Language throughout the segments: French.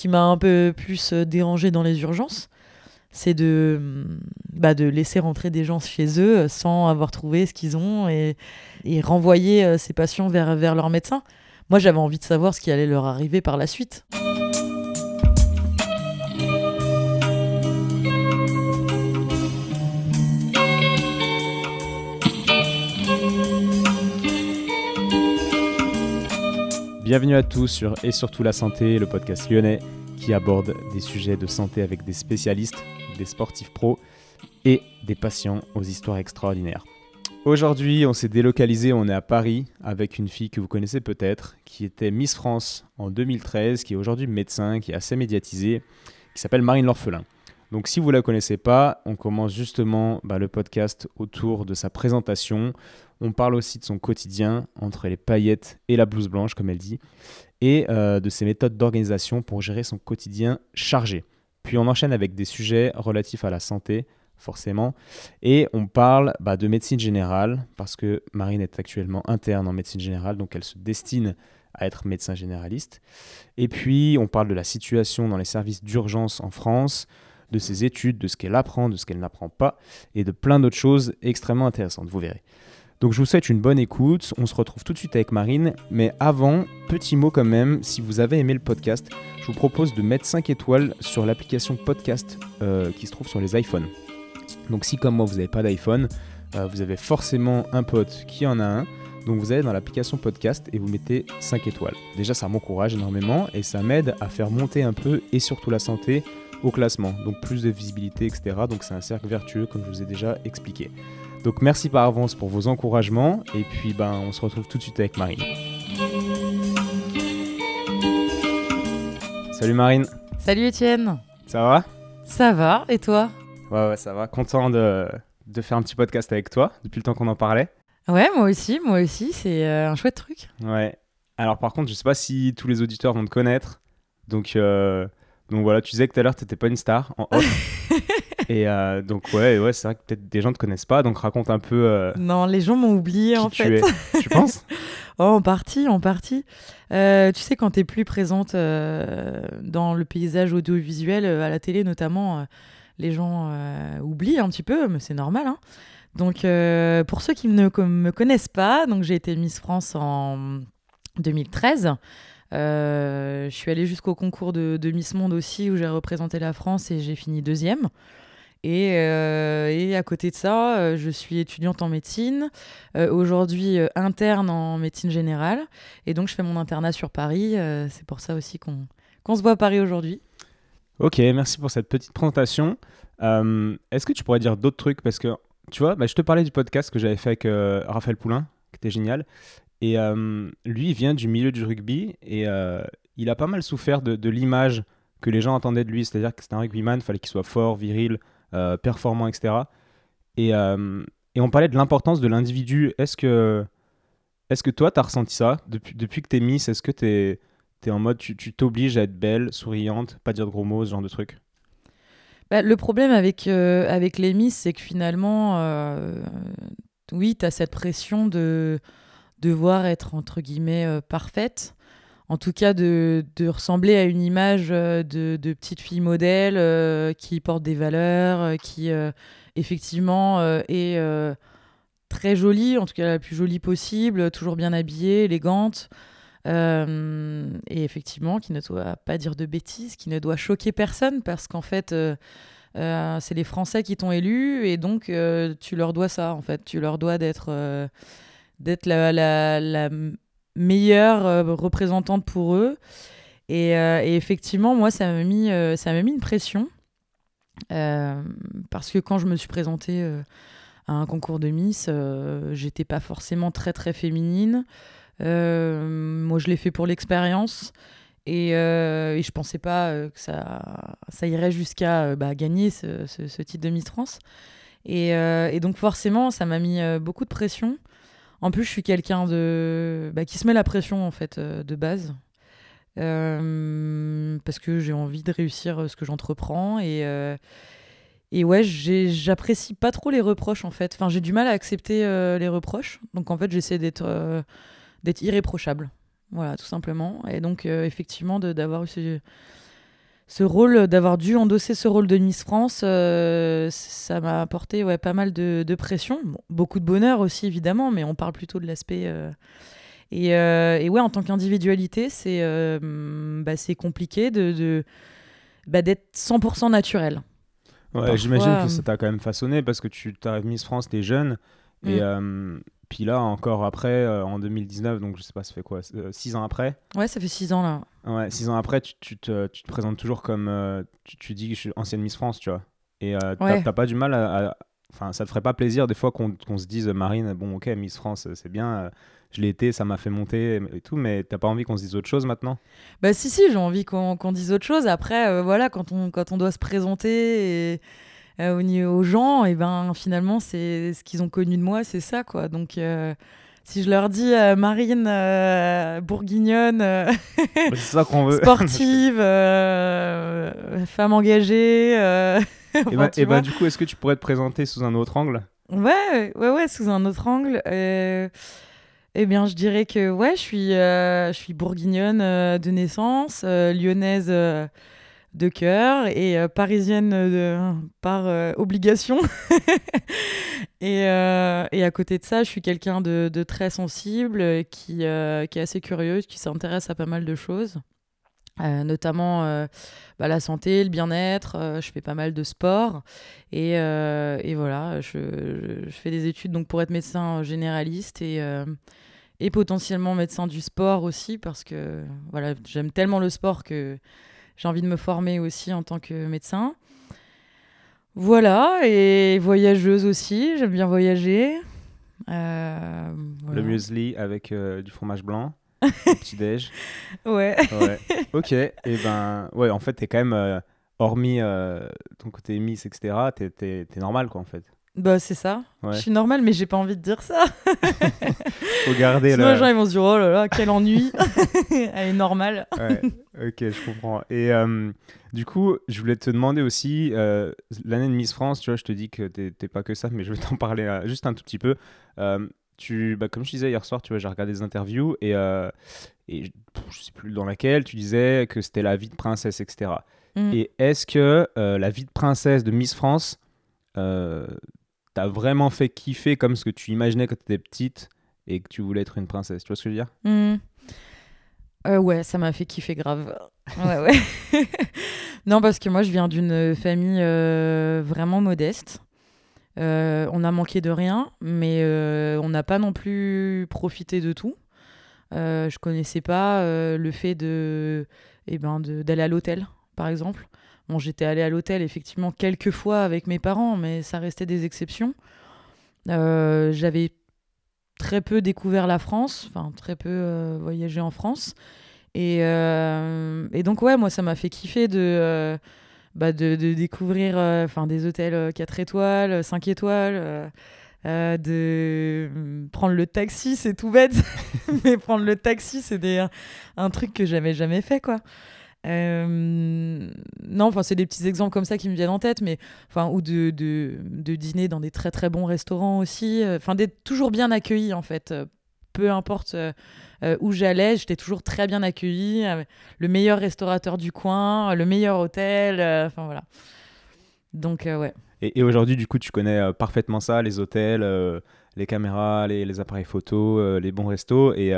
qui m'a un peu plus dérangé dans les urgences, c'est de, bah, de laisser rentrer des gens chez eux sans avoir trouvé ce qu'ils ont et, et renvoyer ces patients vers, vers leur médecin. Moi, j'avais envie de savoir ce qui allait leur arriver par la suite. Bienvenue à tous sur Et surtout la santé, le podcast lyonnais qui aborde des sujets de santé avec des spécialistes, des sportifs pros et des patients aux histoires extraordinaires. Aujourd'hui, on s'est délocalisé, on est à Paris avec une fille que vous connaissez peut-être, qui était Miss France en 2013, qui est aujourd'hui médecin, qui est assez médiatisée, qui s'appelle Marine L'Orphelin. Donc si vous ne la connaissez pas, on commence justement bah, le podcast autour de sa présentation. On parle aussi de son quotidien entre les paillettes et la blouse blanche, comme elle dit, et euh, de ses méthodes d'organisation pour gérer son quotidien chargé. Puis on enchaîne avec des sujets relatifs à la santé, forcément. Et on parle bah, de médecine générale, parce que Marine est actuellement interne en médecine générale, donc elle se destine à être médecin généraliste. Et puis on parle de la situation dans les services d'urgence en France, de ses études, de ce qu'elle apprend, de ce qu'elle n'apprend pas, et de plein d'autres choses extrêmement intéressantes, vous verrez. Donc je vous souhaite une bonne écoute, on se retrouve tout de suite avec Marine, mais avant, petit mot quand même, si vous avez aimé le podcast, je vous propose de mettre 5 étoiles sur l'application podcast euh, qui se trouve sur les iPhones. Donc si comme moi vous n'avez pas d'iPhone, euh, vous avez forcément un pote qui en a un. Donc vous allez dans l'application podcast et vous mettez 5 étoiles. Déjà ça m'encourage énormément et ça m'aide à faire monter un peu et surtout la santé au classement. Donc plus de visibilité, etc. Donc c'est un cercle vertueux comme je vous ai déjà expliqué. Donc merci par avance pour vos encouragements et puis ben on se retrouve tout de suite avec Marine. Salut Marine. Salut Étienne. Ça va? Ça va et toi? Ouais, ouais, ça va. Content de, de, faire un petit podcast avec toi depuis le temps qu'on en parlait. Ouais, moi aussi, moi aussi. C'est euh, un chouette truc. Ouais. Alors, par contre, je sais pas si tous les auditeurs vont te connaître. Donc, euh, donc voilà, tu disais que tout à l'heure, tu n'étais pas une star en off. Et euh, donc, ouais, ouais c'est vrai que peut-être des gens ne te connaissent pas. Donc, raconte un peu. non, les gens m'ont oublié en tu fait. Es. tu penses? Oh, en partie, en partie. tu sais, quand tu es plus présente dans le paysage audiovisuel, à la télé notamment les gens euh, oublient un petit peu, mais c'est normal. Hein. Donc, euh, pour ceux qui ne me connaissent pas, donc j'ai été Miss France en 2013. Euh, je suis allée jusqu'au concours de, Miss Monde aussi, où j'ai représenté la France et j'ai fini deuxième. Et, et, à côté de ça, je suis étudiante en médecine, aujourd'hui interne en médecine générale. Et donc, je fais mon internat sur Paris. c'est pour ça aussi qu'on se voit à Paris aujourd'hui. Ok, merci pour cette petite présentation. Euh, est-ce que tu pourrais dire d'autres trucs? Parce que, tu vois, bah, je te parlais du podcast que j'avais fait avec euh, Raphaël Poulain, qui était génial. Et euh, lui, il vient du milieu du rugby et il a pas mal souffert de, l'image que les gens entendaient de lui. C'est-à-dire que c'était un rugbyman, il fallait qu'il soit fort, viril, performant, etc. Et, et, on parlait de l'importance de l'individu. Est-ce que, est que toi, tu as ressenti ça depuis, depuis que tu es Miss? Est-ce que tu es en mode, tu t'obliges à être belle, souriante, pas dire de gros mots, ce genre de truc? Bah, Le problème avec, euh, avec les Miss, c'est que finalement, euh, oui, tu as cette pression de devoir être, entre guillemets, euh, parfaite. En tout cas, de, ressembler à une image de, de petite fille modèle qui porte des valeurs, qui, effectivement, est très jolie, en tout cas la plus jolie possible, toujours bien habillée, élégante. Euh, et effectivement, qui ne doit pas dire de bêtises, qui ne doit choquer personne, parce qu'en fait, euh, euh, c'est les Français qui t'ont élu, et donc tu leur dois ça, en fait. Tu leur dois d'être d'être la, la, meilleure représentante pour eux. Et, et effectivement, moi, ça m'a mis, ça m'a mis une pression. parce que quand je me suis présentée à un concours de Miss, j'étais pas forcément très très féminine. Euh, moi, je l'ai fait pour l'expérience. Et, euh, et, je pensais pas euh, que ça, ça irait jusqu'à bah, gagner ce, titre de Miss France. Et donc forcément, ça m'a mis beaucoup de pression. En plus, je suis quelqu'un de bah, qui se met la pression en fait de base. parce que j'ai envie de réussir ce que j'entreprends et, et ouais, j'apprécie pas trop les reproches en fait. Enfin, j'ai du mal à accepter les reproches. Donc en fait, j'essaie d'être d'être irréprochable. Voilà, tout simplement. Et donc, euh, effectivement, d'avoir eu ce rôle, d'avoir dû endosser ce rôle de Miss France, euh, ça m'a apporté ouais, pas mal de, de pression. Bon, beaucoup de bonheur aussi, évidemment, mais on parle plutôt de l'aspect. euh, Et, euh, et ouais, en tant qu'individualité, c'est bah, compliqué de, de- bah, d'être 100% naturel. Ouais, j'imagine que ça t'a quand même façonné parce que tu t'arrives Miss France, t'es jeune. Et Mm. euh, puis là, encore après, euh, en 2019, donc je sais pas, ça fait quoi 6 ans après? Ouais, ça fait six ans là. Ouais, 6 ans après, tu, tu te, tu te présentes toujours comme. euh, tu, tu dis que je suis ancienne Miss France, tu vois. Et euh, t'as Ouais. t'as pas du mal à. Enfin, ça te ferait pas plaisir des fois qu'on qu'on se dise, Marine, bon, ok, Miss France, euh, c'est bien, euh, je l'ai été, ça m'a fait monter et, tout, mais t'as pas envie qu'on se dise autre chose maintenant? Bah si, si, j'ai envie qu'on qu'on dise autre chose. Après, euh, voilà, quand on, quand on doit se présenter et, euh, aux gens, et ben finalement, c'est ce qu'ils ont connu de moi, c'est ça, quoi. Donc, euh, si je leur dis euh, Marine, euh, bourguignonne, euh, ça veut. sportive, euh, femme engagée... euh, et bah, et bah, du coup, est-ce que tu pourrais te présenter sous un autre angle? Ouais, ouais, ouais, sous un autre angle. euh, eh bien, je dirais que ouais, je suis, euh, je suis bourguignonne euh, de naissance, euh, lyonnaise euh, de cœur et euh, parisienne de, par euh, obligation. et, euh, et à côté de ça, je suis quelqu'un de, de très sensible, euh, qui, euh, qui est assez curieuse, qui s'intéresse à pas mal de choses. Euh, notamment euh, bah, la santé, le bien-être. euh, je fais pas mal de sport et, euh, et voilà, je, je- fais des études donc pour être médecin généraliste et, euh, et potentiellement médecin du sport aussi parce que voilà, j'aime tellement le sport que j'ai envie de me former aussi en tant que médecin. Voilà, et voyageuse aussi, j'aime bien voyager. Euh, voilà. Le muesli avec euh, du fromage blanc, au petit-déj. Ouais. Ouais. ok. Et ben, ouais, en fait, t'es quand même, euh, hormis ton côté Miss, etc., t'es, t'es, t'es normal, quoi, en fait. Bah c'est ça. Ouais. Je suis normale mais j'ai pas envie de dire ça. Faut garder Sinon le. les gens ils vont se dire oh là là quel ennui. Elle est normale. Ouais, ok, je comprends. Et euh, du coup, je voulais te demander aussi, euh, l'année de Miss France, tu vois, je te dis que t'es, pas que ça, mais je vais t'en parler euh, juste un tout petit peu. Tu, bah, comme je disais hier soir, tu vois, j'ai regardé des interviews et, et je, pff, je sais plus dans laquelle tu disais que c'était la vie de princesse, etc. Mm. Et est-ce que la vie de princesse de Miss France t'a vraiment fait kiffer comme ce que tu imaginais quand tu étais petite et que tu voulais être une princesse Tu vois ce que je veux dire? Hmm. Euh, ouais, ça m'a fait kiffer grave. Ouais, ouais. non, parce que moi, je viens d'une famille euh, vraiment modeste. Euh, on a manqué de rien, mais on n'a pas non plus profité de tout. Je connaissais pas le fait de, eh ben, d'aller à l'hôtel, par exemple. Bon, j'étais allée à l'hôtel effectivement quelques fois avec mes parents, mais ça restait des exceptions. Euh, j'avais très peu découvert la France, enfin très peu euh, voyagé en France. Et, euh, et donc, ouais, moi, ça m'a fait kiffer de, bah, de, découvrir des hôtels 4 étoiles, 5 étoiles, de euh, prendre le taxi, c'est tout bête, mais prendre le taxi, c'est un truc que j'avais jamais fait, quoi. Euh, non, enfin, c'est des petits exemples comme ça qui me viennent en tête, mais enfin, ou de, de, dîner dans des très très bons restaurants aussi. euh, Enfin, d'être toujours bien accueilli en fait. euh, Peu importe où j'allais, j'étais toujours très bien accueilli. le meilleur restaurateur du coin, le meilleur hôtel. Enfin voilà. Donc ouais. Et, et aujourd'hui, du coup, tu connais parfaitement ça, les hôtels, les caméras, les, les appareils photo, euh, les bons restos. Et,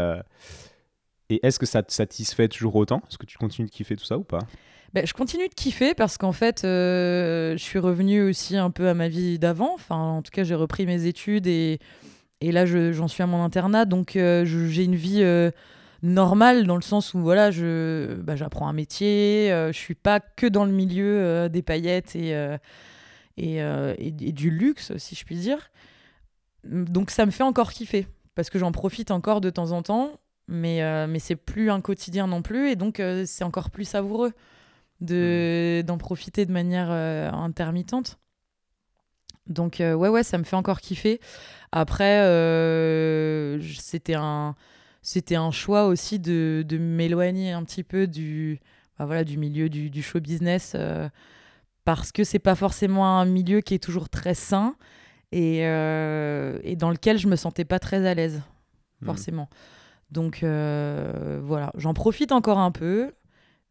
et est-ce que ça te satisfait toujours autant? Est-ce que tu continues de kiffer tout ça ou pas? Ben, je continue de kiffer parce qu'en fait, euh, je suis revenue aussi un peu à ma vie d'avant. Enfin, en tout cas, j'ai repris mes études et, et là, je- j'en suis à mon internat. Donc, euh, j'ai une vie euh, normale dans le sens où voilà, je, bah, j'apprends un métier. je suis pas que dans le milieu des paillettes et, et- et du luxe, si je puis dire. Donc, ça me fait encore kiffer parce que j'en profite encore de temps en temps. Mais, euh, mais c'est plus un quotidien non plus et donc euh, c'est encore plus savoureux de d'en profiter de manière euh, intermittente. Donc ouais ouais, ça me fait encore kiffer. Après c'était un c'était un choix aussi de, de m'éloigner un petit peu du bah voilà du milieu du, du show business parce que c'est pas forcément un milieu qui est toujours très sain et, et dans lequel je me sentais pas très à l'aise Hmm. forcément. Donc euh, voilà, j'en profite encore un peu,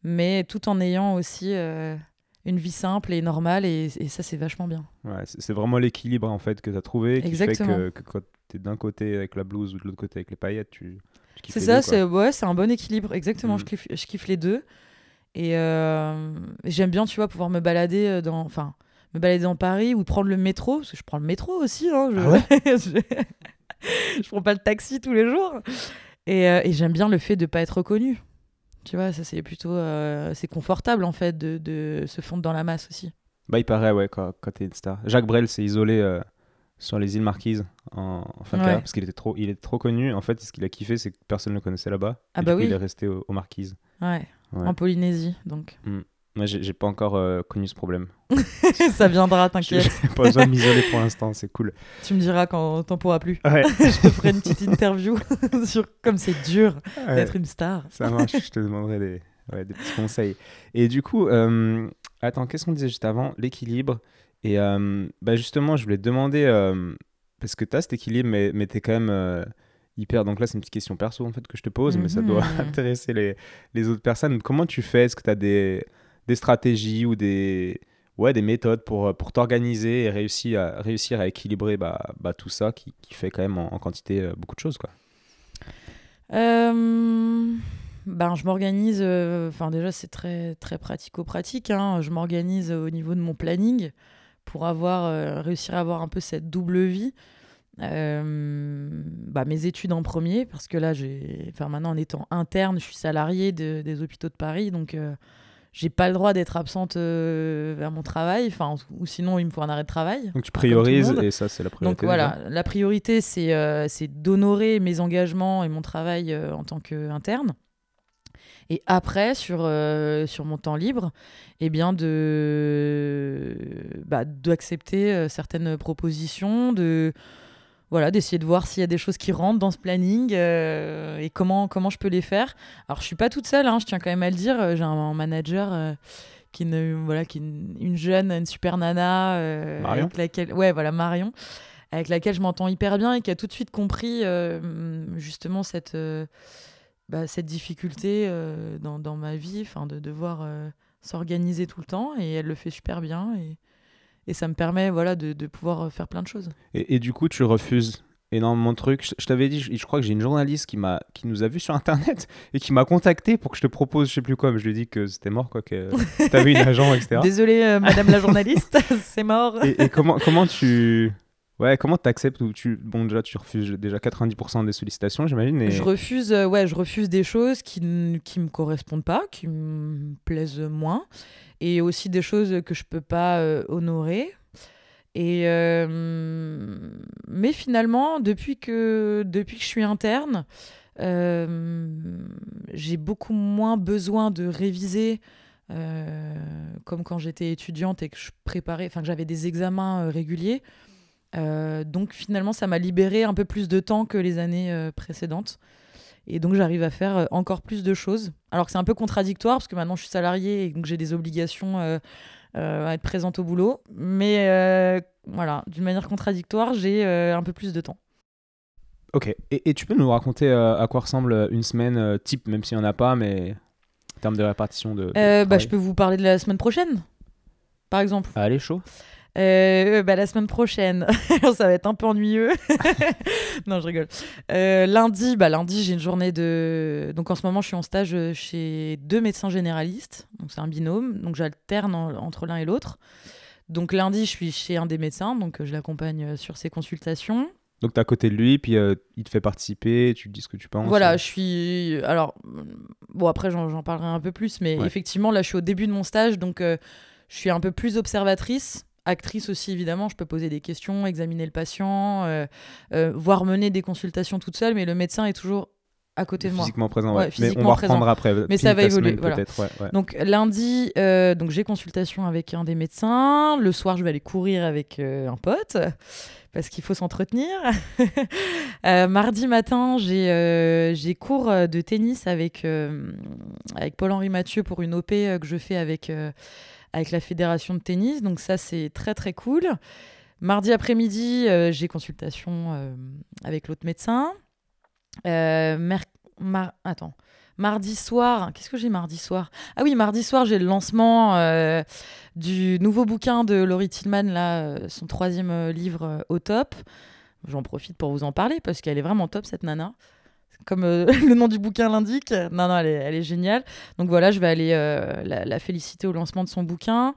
mais tout en ayant aussi euh, une vie simple et normale, et, et ça, c'est vachement bien. Ouais, c'est vraiment l'équilibre en fait que tu as trouvé qui Exactement. fait que, que quand tu es d'un côté avec la blouse ou de l'autre côté avec les paillettes, tu, C'est ça, c'est ouais, c'est un bon équilibre. Exactement, Mm. je, kiffe, je kiffe les deux. Et euh, j'aime bien, tu vois, pouvoir me balader dans, enfin, me balader dans Paris ou prendre le métro, parce que je prends le métro aussi. Hein, je... Ah ouais? je... je prends pas le taxi tous les jours. Et, euh, et j'aime bien le fait de pas être reconnu. Tu vois, ça c'est plutôt, euh, c'est confortable en fait de, de se fondre dans la masse aussi. Bah, il paraît, ouais, quand, quand t'es une star. Jacques Brel s'est isolé euh, sur les îles Marquises en, en fin de Ouais. carrière parce qu'il était trop, il était trop connu. En fait, ce qu'il a kiffé, c'est que personne ne le connaissait là-bas. Ah Et bah du coup, oui. il est resté au- aux Marquises. Ouais. Ouais. En Polynésie, donc. Moi, j'ai pas encore euh, connu ce problème. ça viendra, t'inquiète. j'ai pas besoin de m'isoler pour l'instant, c'est cool. tu me diras quand t'en pourras plus. Ouais, je te ferai une petite interview sur comme c'est dur ouais, d'être une star. ça marche, je te demanderai des, ouais, des petits conseils. Et du coup, euh, attends, qu'est-ce qu'on disait juste avant? L'équilibre. Et euh, bah justement, je voulais te demander, parce que tu as cet équilibre, mais, mais tu es quand même hyper. Donc là, c'est une petite question perso en fait que je te pose, mais ça doit Mhm. intéresser les, les autres personnes. Comment tu fais? Est-ce que tu as des, des stratégies ou des, ouais, des méthodes pour, euh, pour t'organiser et réussir à, réussir à équilibrer bah, bah, tout ça qui, fait quand même en, quantité euh, beaucoup de choses quoi Euh, ben, je m'organise. Enfin, déjà, c'est très très pratico-pratique. hein. Je m'organise au niveau de mon planning pour avoir réussir à avoir un peu cette double vie. Bah, mes études en premier, parce que là, j'ai, enfin, maintenant en étant interne, je suis salariée de- des hôpitaux de Paris, donc j'ai pas le droit d'être absente euh, à mon travail, enfin, ou sinon il me faut un arrêt de travail. Donc tu priorises et ça c'est la priorité. Donc voilà, la priorité, c'est euh, d'honorer mes engagements et mon travail euh, en tant qu'interne. Et après, sur, euh, sur mon temps libre, eh bien de bah, d'accepter certaines propositions, de voilà, d'essayer de voir s'il y a des choses qui rentrent dans ce planning euh, et comment, comment je peux les faire. Alors, je suis pas toute seule, hein, je tiens quand même à le dire. euh, J'ai un manager euh, qui, est une, voilà, qui est une, une jeune, une super nana. euh, Marion avec laquelle, Ouais, voilà, Marion. Avec laquelle je m'entends hyper bien et qui a tout de suite compris justement cette, bah, cette difficulté dans, dans ma vie, enfin de devoir s'organiser tout le temps. Et elle le fait super bien. Et, et ça me permet voilà, de, de pouvoir euh, faire plein de choses. Et, et du coup, tu refuses énormément de trucs. Je, je t'avais dit, je, je crois que j'ai une journaliste qui, m'a, qui nous a vus sur Internet et qui m'a contacté pour que je te propose, je sais plus quoi, mais je lui ai dit que c'était mort, quoi, que t'avais une agent, etc. Désolée, euh, madame la journaliste, c'est mort. Et, et comment, comment tu... Ouais, comment t'acceptes ou tu... Bon, déjà, tu refuses déjà 90% des sollicitations, j'imagine. Je refuse, euh, ouais, je refuse des choses qui qui me correspondent pas, qui me plaisent moins, et aussi des choses que je peux pas euh, honorer. Et euh, mais finalement, depuis que depuis que je suis interne, j'ai beaucoup moins besoin de réviser. comme quand j'étais étudiante et que je préparais, enfin que j'avais des examens réguliers. Euh, donc finalement, ça m'a libéré un peu plus de temps que les années euh, précédentes. Et donc j'arrive à faire euh, encore plus de choses. Alors que c'est un peu contradictoire parce que maintenant je suis salariée et donc j'ai des obligations euh, à être présente au boulot. Mais voilà, d'une manière contradictoire, j'ai un peu plus de temps. Ok. Et, et tu peux nous raconter à quoi ressemble une semaine type, même s'il n'y en a pas, mais en termes de répartition de. de bah, je peux vous parler de la semaine prochaine, par exemple. Allez, chaud. Euh, bah, la semaine prochaine, ça va être un peu ennuyeux. non, je rigole. Euh, lundi, bah, lundi, j'ai une journée de. Donc en ce moment, je suis en stage euh, chez deux médecins généralistes. Donc c'est un binôme. Donc j'alterne en- entre l'un et l'autre. Donc lundi, je suis chez un des médecins. Donc je l'accompagne sur ses consultations. Donc, t'es à côté de lui, puis euh, il te fait participer, tu dis ce que tu penses. Voilà, je suis. Alors, bon, après, j'en j'en parlerai un peu plus, mais Ouais. effectivement, là, je suis au début de mon stage, donc euh, je suis un peu plus observatrice. Actrice aussi, évidemment, je peux poser des questions, examiner le patient, euh, euh, voire mener des consultations toute seule, mais le médecin est toujours à côté de moi. Physiquement présent, Ouais, ouais. physiquement mais on va présent. reprendre après. Mais ça va évoluer, semaine, voilà. Peut-être, ouais. Donc lundi, euh, donc j'ai consultation avec un des médecins. Le soir, je vais aller courir avec euh, un pote parce qu'il faut s'entretenir. Euh, mardi matin, j'ai cours de tennis avec avec Paul-Henri Mathieu pour une OP que je fais avec avec la fédération de tennis. Donc ça, c'est très très cool. Mardi après-midi, euh, j'ai consultation euh, avec l'autre médecin. Euh, mardi soir, qu'est-ce que j'ai mardi soir? Ah oui, mardi soir, j'ai le lancement du nouveau bouquin de Laurie Tillman, son troisième livre au top. J'en profite pour vous en parler parce qu'elle est vraiment top, cette nana. Comme euh, le nom du bouquin l'indique. Non, non, elle est, elle est géniale. Donc voilà, je vais aller euh, la, la féliciter au lancement de son bouquin.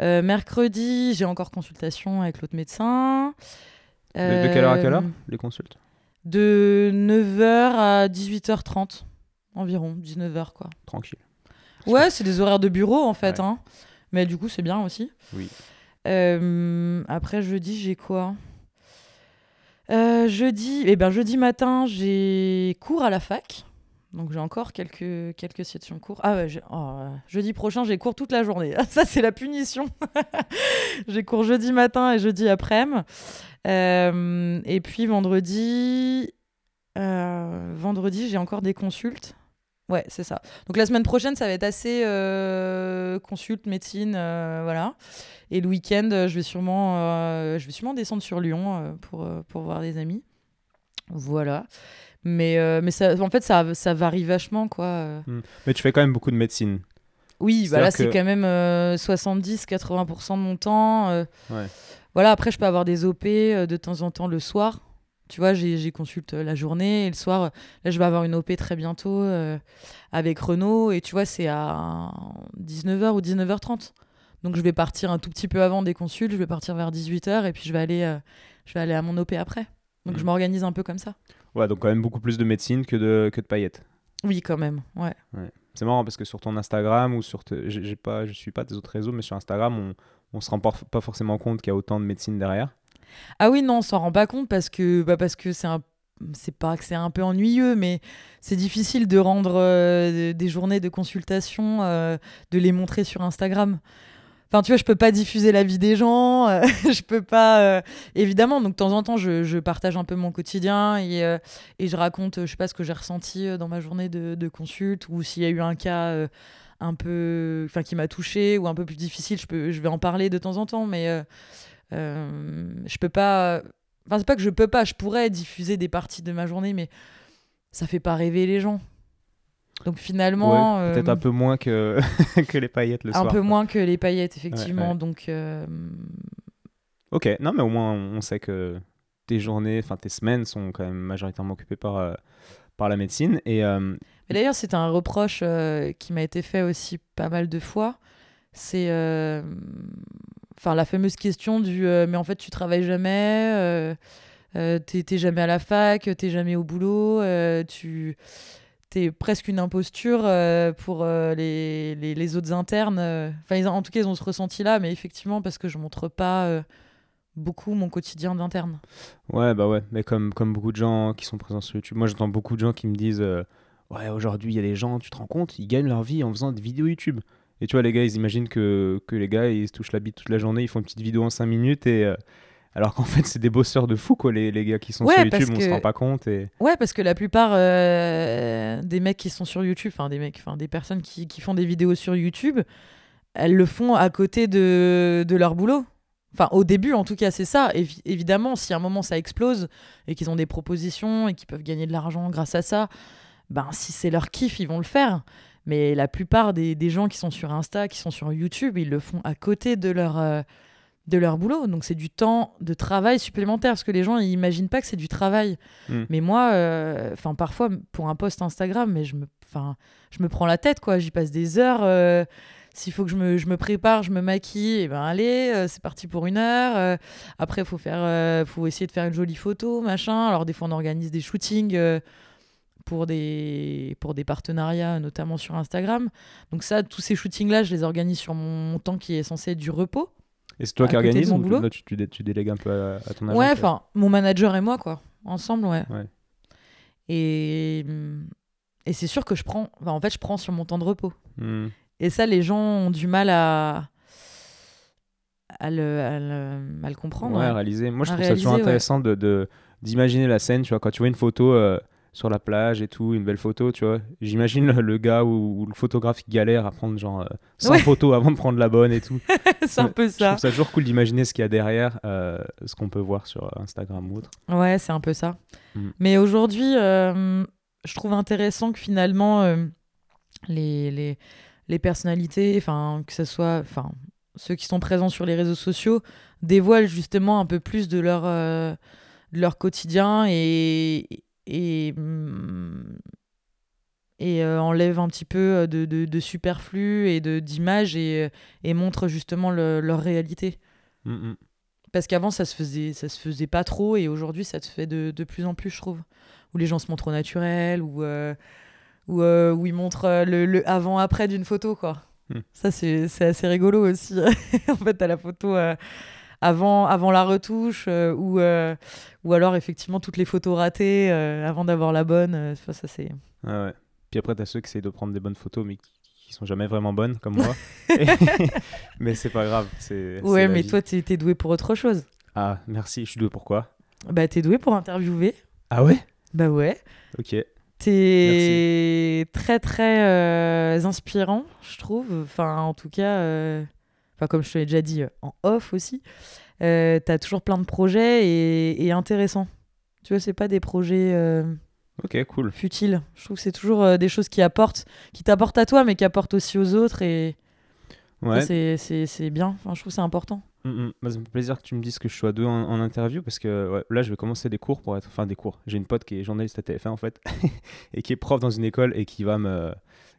Euh, mercredi, j'ai encore consultation avec l'autre médecin. De, de quelle heure à quelle heure les consultes? De 9h à 18h30 environ, 19h quoi. Tranquille. Ouais, c'est des horaires de bureau en fait. Ouais. Hein. Mais du coup, c'est bien aussi. Oui. Après, jeudi, j'ai quoi? Euh, Jeudi, eh ben, jeudi matin, j'ai cours à la fac. Donc j'ai encore quelques, quelques sessions cours. Ah ouais, oh, jeudi prochain, j'ai cours toute la journée. Ça, c'est la punition. j'ai cours jeudi matin et jeudi après-midi. Euh, et puis vendredi, euh, vendredi, j'ai encore des consultes. Ouais, c'est ça. Donc la semaine prochaine, ça va être assez consulte, médecine, euh, voilà. Et le week-end, euh, je vais sûrement, euh, je vais sûrement descendre sur Lyon euh, pour, euh, pour voir des amis. Voilà. Mais, euh, mais ça, en fait, ça, ça varie vachement, quoi. euh. Mais tu fais quand même beaucoup de médecine. Oui, bah là, C'est-à-dire c'est que- quand même 70-80% de mon temps. euh. Ouais. Voilà, après, je peux avoir des OP euh, de temps en temps le soir. Tu vois, j'ai j'ai consulte euh, la journée et le soir, euh, là, je vais avoir une OP très bientôt euh, avec Renault. Et tu vois, c'est à 19h ou 19h30. Donc, je vais partir un tout petit peu avant des consultes. Je vais partir vers 18h et puis je vais aller, euh, je vais aller à mon OP après. Donc, Mhm. je m'organise un peu comme ça. Ouais, donc quand même beaucoup plus de médecine que de, que de paillettes. Oui, quand même. Ouais. C'est marrant parce que sur ton Instagram ou sur. te- j'ai pas, je suis pas des autres réseaux, mais sur Instagram, on, on se rend pas forcément compte qu'il y a autant de médecine derrière. Ah oui, non, on s'en rend pas compte parce que bah parce que c'est un c'est pas que c'est un peu ennuyeux, mais c'est difficile de rendre euh, des journées de consultation, euh, de les montrer sur Instagram. Enfin, tu vois, je peux pas diffuser la vie des gens, euh, je peux pas. évidemment, donc de temps en temps, je, partage un peu mon quotidien et, je raconte, je sais pas, ce que j'ai ressenti dans ma journée de, de consulte ou s'il y a eu un cas un peu. Enfin, qui m'a touché ou un peu plus difficile, je, peux, je vais en parler de temps en temps, mais. Euh, euh, je peux pas. Enfin, c'est pas que je peux pas, je pourrais diffuser des parties de ma journée, mais ça fait pas rêver les gens. Donc finalement. Ouais, Peut-être euh, un peu moins que, que les paillettes le un soir. peu quoi. moins que les paillettes, effectivement. ouais. Donc. euh, Ok, non, mais au moins on sait que tes journées, enfin tes semaines sont quand même majoritairement occupées par, euh, par la médecine. Et euh, d'ailleurs, c'est un reproche euh, qui m'a été fait aussi pas mal de fois. C'est. Enfin, la fameuse question du euh, mais en fait, tu travailles jamais, euh, euh, t'es jamais à la fac, t'es jamais au boulot, tu. T'es presque une imposture pour les, les, les autres internes. Enfin, en tout cas, ils ont ce ressenti-là, mais effectivement, parce que je montre pas beaucoup mon quotidien d'interne. ouais, bah ouais, mais comme, comme beaucoup de gens qui sont présents sur YouTube, moi j'entends beaucoup de gens qui me disent Ouais, aujourd'hui il y a des gens, tu te rends compte, ils gagnent leur vie en faisant des vidéos YouTube. Et tu vois, les gars, ils imaginent que, que les gars, ils se touchent la bite toute la journée, ils font une petite vidéo en 5 minutes et. euh, alors qu'en fait, c'est des bosseurs de fou, quoi, les, les gars qui sont Ouais, sur YouTube, on se rend pas compte. Et... Ouais, parce que la plupart euh, des mecs qui sont sur YouTube, enfin des mecs, enfin des personnes qui, qui font des vidéos sur YouTube, elles le font à côté de, de leur boulot. Enfin, au début, en tout cas, c'est ça. Évi- évidemment, si à un moment ça explose et qu'ils ont des propositions et qu'ils peuvent gagner de l'argent grâce à ça, ben si c'est leur kiff, ils vont le faire. Mais la plupart des, des gens qui sont sur Insta, qui sont sur YouTube, ils le font à côté de leur, euh, de leur boulot. Donc c'est du temps de travail supplémentaire parce que les gens ils imaginent pas que c'est du travail. Mm. Mais moi, euh, parfois pour un post Instagram, mais je me, je me prends la tête quoi. J'y passe des heures. euh, S'il faut que je me, je me prépare, je me maquille, et ben allez, euh, c'est parti pour une heure. euh, après, faut faire, euh, faut essayer de faire une jolie photo, machin. Alors des fois, on organise des shootings pour des, pour des partenariats, notamment sur Instagram. Donc ça, tous ces shootings-là, je les organise sur mon, mon temps qui est censé être du repos. Et c'est toi À qui mon ou là, tu, tu, dé- tu délègues un peu à, à ton agent Ouais, enfin, mon manager et moi, quoi. Ensemble, ouais. Ouais. Et, et c'est sûr que je prends, enfin, en fait, je prends sur mon temps de repos. Hmm. Et ça, les gens ont du mal à, à, le, à, le, à le comprendre. Ouais, ouais. réaliser. Moi, je À trouve ça toujours ouais. intéressant de, de- d'imaginer la scène, tu vois, quand tu vois une photo euh, sur la plage et tout, une belle photo, tu vois. J'imagine le, gars ou, ou le photographe qui galère à prendre genre euh, 100 Ouais. photos avant de prendre la bonne et tout. c'est un peu Je ça. trouve ça toujours cool d'imaginer ce qu'il y a derrière, euh, ce qu'on peut voir sur Instagram ou autre. Ouais, c'est un peu ça. Mm. Mais aujourd'hui, euh, je trouve intéressant que finalement, euh, les, les, les personnalités, enfin, que ce soit enfin, ceux qui sont présents sur les réseaux sociaux, dévoilent justement un peu plus de leur, euh, de leur quotidien et, et, mm, et euh, enlèvent un petit peu de, de, de superflu et d'images et, et montrent justement le- leur réalité. Mm, mm. Parce qu'avant, ça se faisait, ça se faisait pas trop, et aujourd'hui, ça se fait de, de plus en plus, je trouve. Où les gens se montrent au naturel, ou euh, où, euh, où ils montrent euh, le, le avant-après d'une photo, quoi. Hmm. Ça, c'est c'est assez rigolo aussi. en fait, t'as la photo euh, avant, avant la retouche, euh, ou, euh, ou alors effectivement toutes les photos ratées euh, avant d'avoir la bonne. euh, ça, c'est. Ouais. Puis après, t'as ceux qui essayent de prendre des bonnes photos, mais qui, qui sont jamais vraiment bonnes, comme moi. mais c'est pas grave. c'est- Ouais, mais vie. toi, t'es t'es doué pour autre chose. Ah, merci. Je suis doué pourquoi Bah, t'es doué pour interviewer. Ah ouais? Bah ouais. Ok. T'es très très euh, inspirant, je trouve. Enfin, en tout cas, euh, enfin, comme je te l'ai déjà dit euh, en off aussi, euh, t'as toujours plein de projets et, et intéressants. Tu vois, c'est pas des projets euh, Ok, cool. futiles. Je trouve que c'est toujours euh, des choses qui apportent, qui t'apportent à toi, mais qui apportent aussi aux autres. Et Ouais. c'est- bien. Enfin, je trouve que c'est important. Mm, mm. Bah, ça me fait plaisir que tu me dises que je sois doué en, en interview parce que ouais, là je vais commencer des cours pour être enfin des cours. J'ai une pote qui est journaliste à TF1 en fait et qui est prof dans une école et qui va me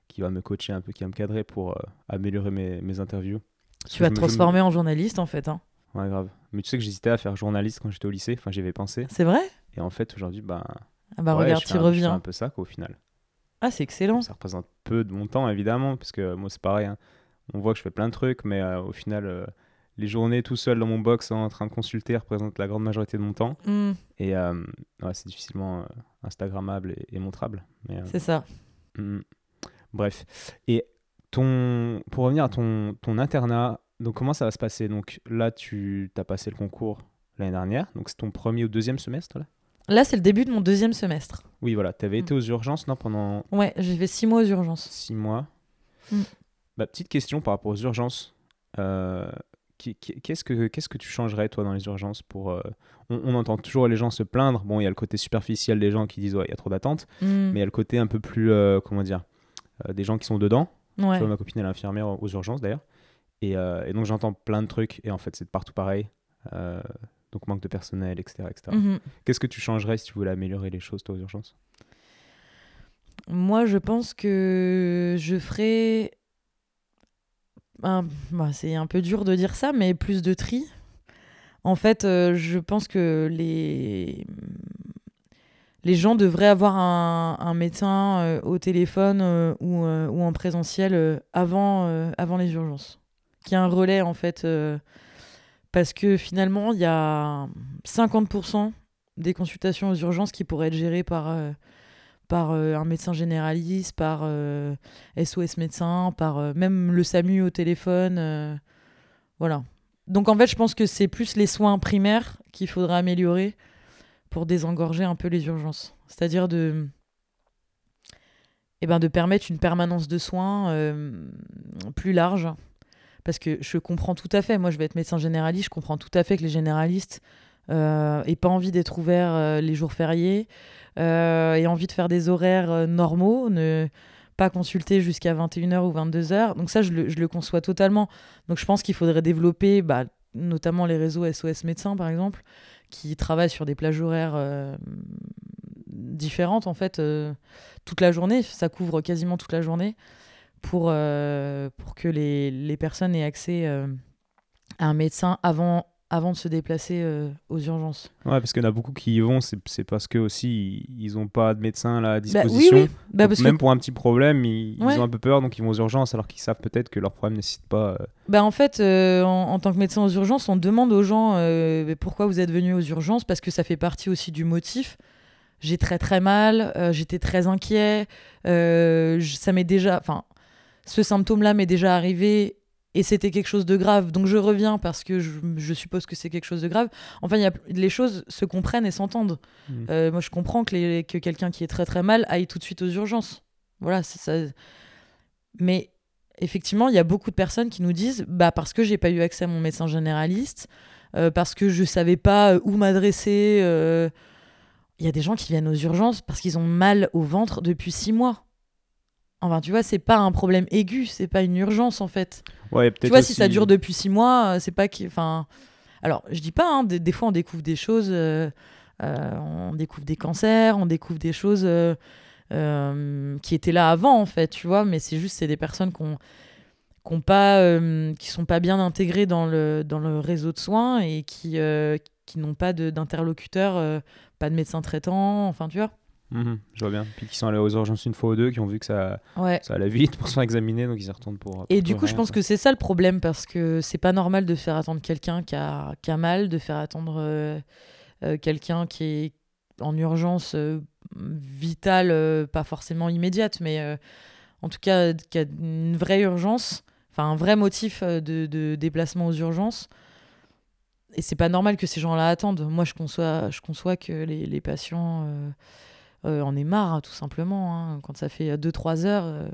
qui va me coacher un peu, qui va me cadrer pour euh, améliorer mes, mes interviews. Parce Tu vas te me- transformer en journaliste, en fait. hein. Ouais, grave. Mais tu sais que j'hésitais à faire journaliste quand j'étais au lycée, enfin j'y avais pensé C'est vrai? Et en fait aujourd'hui bah, Ah bah ouais, regarde, tu reviens. un peu ça quoi, au final. Ah, c'est excellent. Ça représente peu de mon temps évidemment parce que moi c'est pareil. hein. On voit que je fais plein de trucs mais euh, au final euh, les journées tout seul dans mon box en train de consulter représentent la grande majorité de mon temps. Hmm, Et euh, ouais, c'est difficilement Instagrammable et, et montrable. C'est ça. mm, bref. Et ton, pour revenir à ton, ton internat, donc comment ça va se passer? Donc là, tu as passé le concours l'année dernière. Donc c'est ton premier ou deuxième semestre là? Là, c'est le début de mon deuxième semestre. Oui, voilà. Tu avais Mm. été aux urgences non, pendant Ouais, j'ai fait six mois aux urgences. six mois. Mm. Bah, petite question par rapport aux urgences. Euh, Qu'est-ce que qu'est-ce que tu changerais toi dans les urgences pour euh, on, on entend toujours les gens se plaindre. Bon, il y a le côté superficiel des gens qui disent ouais, il y a trop d'attentes. Hmm, mais il y a le côté un peu plus, euh, comment dire, des gens qui sont dedans. ouais. Tu vois, ma copine, elle est infirmière aux urgences d'ailleurs. Et, euh, et donc j'entends plein de trucs, et en fait c'est de partout pareil. Euh, donc manque de personnel, etc. etc. Mhm. Qu'est-ce que tu changerais si tu voulais améliorer les choses, toi, aux urgences? Moi, je pense que je ferais. un- bah, c'est un peu dur de dire ça, mais plus de tri. En fait, euh, je pense que les. Les gens devraient avoir un, un médecin euh, au téléphone euh, ou, euh, ou en présentiel avant, avant les urgences. Qui a un relais, en fait. euh, parce que finalement, il y a 50% des consultations aux urgences qui pourraient être gérées par, euh, par euh, un médecin généraliste, par SOS médecin, par même le SAMU au téléphone. voilà. Donc en fait, je pense que c'est plus les soins primaires qu'il faudra améliorer pour désengorger un peu les urgences. C'est-à-dire de, eh ben, de permettre une permanence de soins plus large. Parce que je comprends tout à fait, moi je vais être médecin généraliste, je comprends tout à fait que les généralistes euh, aient pas envie d'être ouverts euh, les jours fériés, euh, aient envie de faire des horaires euh, normaux, ne pas consulter jusqu'à 21h ou 22h. Donc ça, je le, conçois totalement. Donc je pense qu'il faudrait développer bah, notamment les réseaux SOS médecins, par exemple, qui travaillent sur des plages horaires différentes, en fait, toute la journée. Ça couvre quasiment toute la journée pour, euh, pour que les, les personnes aient accès euh, à un médecin avant, avant de se déplacer euh, aux urgences. Ouais, parce qu'il y en a beaucoup qui y vont, c'est c'est parce que aussi ils n'ont pas de médecin là, à Bah, disposition. oui, oui. Bah, que même pour un petit problème, ils, ont un peu peur, donc ils vont aux urgences alors qu'ils savent peut-être que leur problème ne nécessite pas. Bah en fait, en, en tant que médecin aux urgences, on demande aux gens pourquoi vous êtes venus aux urgences? Parce que ça fait partie aussi du motif. J'ai très très mal, euh, j'étais très inquiet, euh, ça m'est déjà, enfin, ce symptôme-là m'est déjà arrivé et c'était quelque chose de grave. Donc je reviens parce que je, je suppose que c'est quelque chose de grave. Enfin, il y a, les choses se comprennent et s'entendent. Mhm. Euh, moi, je comprends que, les- que quelqu'un qui est très très mal aille tout de suite aux urgences. Voilà, c'est ça. Mais effectivement, il y a beaucoup de personnes qui nous disent bah parce que j'ai pas eu accès à mon médecin généraliste, euh, parce que je savais pas euh, où m'adresser. euh, Il y a des gens qui viennent aux urgences parce qu'ils ont mal au ventre depuis six mois. Enfin, tu vois, c'est pas un problème aigu, c'est pas une urgence en fait. Ouais, Tu vois, si ça dure depuis six mois, euh, c'est pas qui. Enfin, alors, je dis pas. hein, des, des fois, on découvre des choses. euh, euh, on découvre des cancers, on découvre des choses euh, qui étaient là avant en fait, tu vois. Mais c'est juste, c'est des personnes qu'on qu'on pas, euh, qui sont pas bien intégrées dans le dans le réseau de soins et qui euh, qui n'ont pas de- d'interlocuteur, euh, pas de médecin traitant. Enfin, tu vois. Mhm, je vois bien. Puis qui sont allés aux urgences une fois ou deux, qui ont vu que ça, Ouais. ça allait vite pour se faire examiner, donc ils y retournent pour. Et du coup, je pense quoi. que c'est ça le problème parce que c'est pas normal de faire attendre quelqu'un qui a, qui a mal, de faire attendre euh, euh, quelqu'un qui est en urgence euh, vitale, pas forcément immédiate, mais en tout cas qui a une vraie urgence, enfin un vrai motif de, de déplacement aux urgences. Et c'est pas normal que ces gens-là attendent. Moi, je conçois, je conçois que les, les patients euh, euh, en aient marre, hein, tout simplement. hein. Quand ça fait 2-3 heures, euh,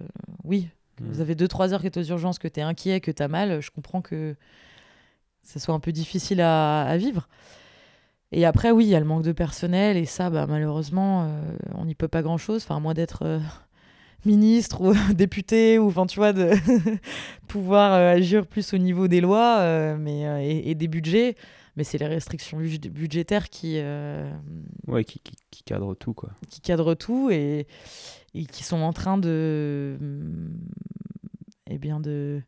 oui, Mhm. vous avez 2-3 heures que tu es aux urgences, que tu es inquiet, que tu as mal, je comprends que ça soit un peu difficile à, à vivre. Et après, oui, il y a le manque de personnel, et ça, bah, malheureusement, euh, on n'y peut pas grand-chose. Enfin, à moins d'être ministre ou député, ou enfin, tu vois, de pouvoir agir plus au niveau des lois mais, et, et des budgets. Mais c'est les restrictions budg- budgétaires qui, euh, Ouais, qui, qui, qui cadre tout, quoi. qui cadrent tout et, et qui sont en train de, eh bien de,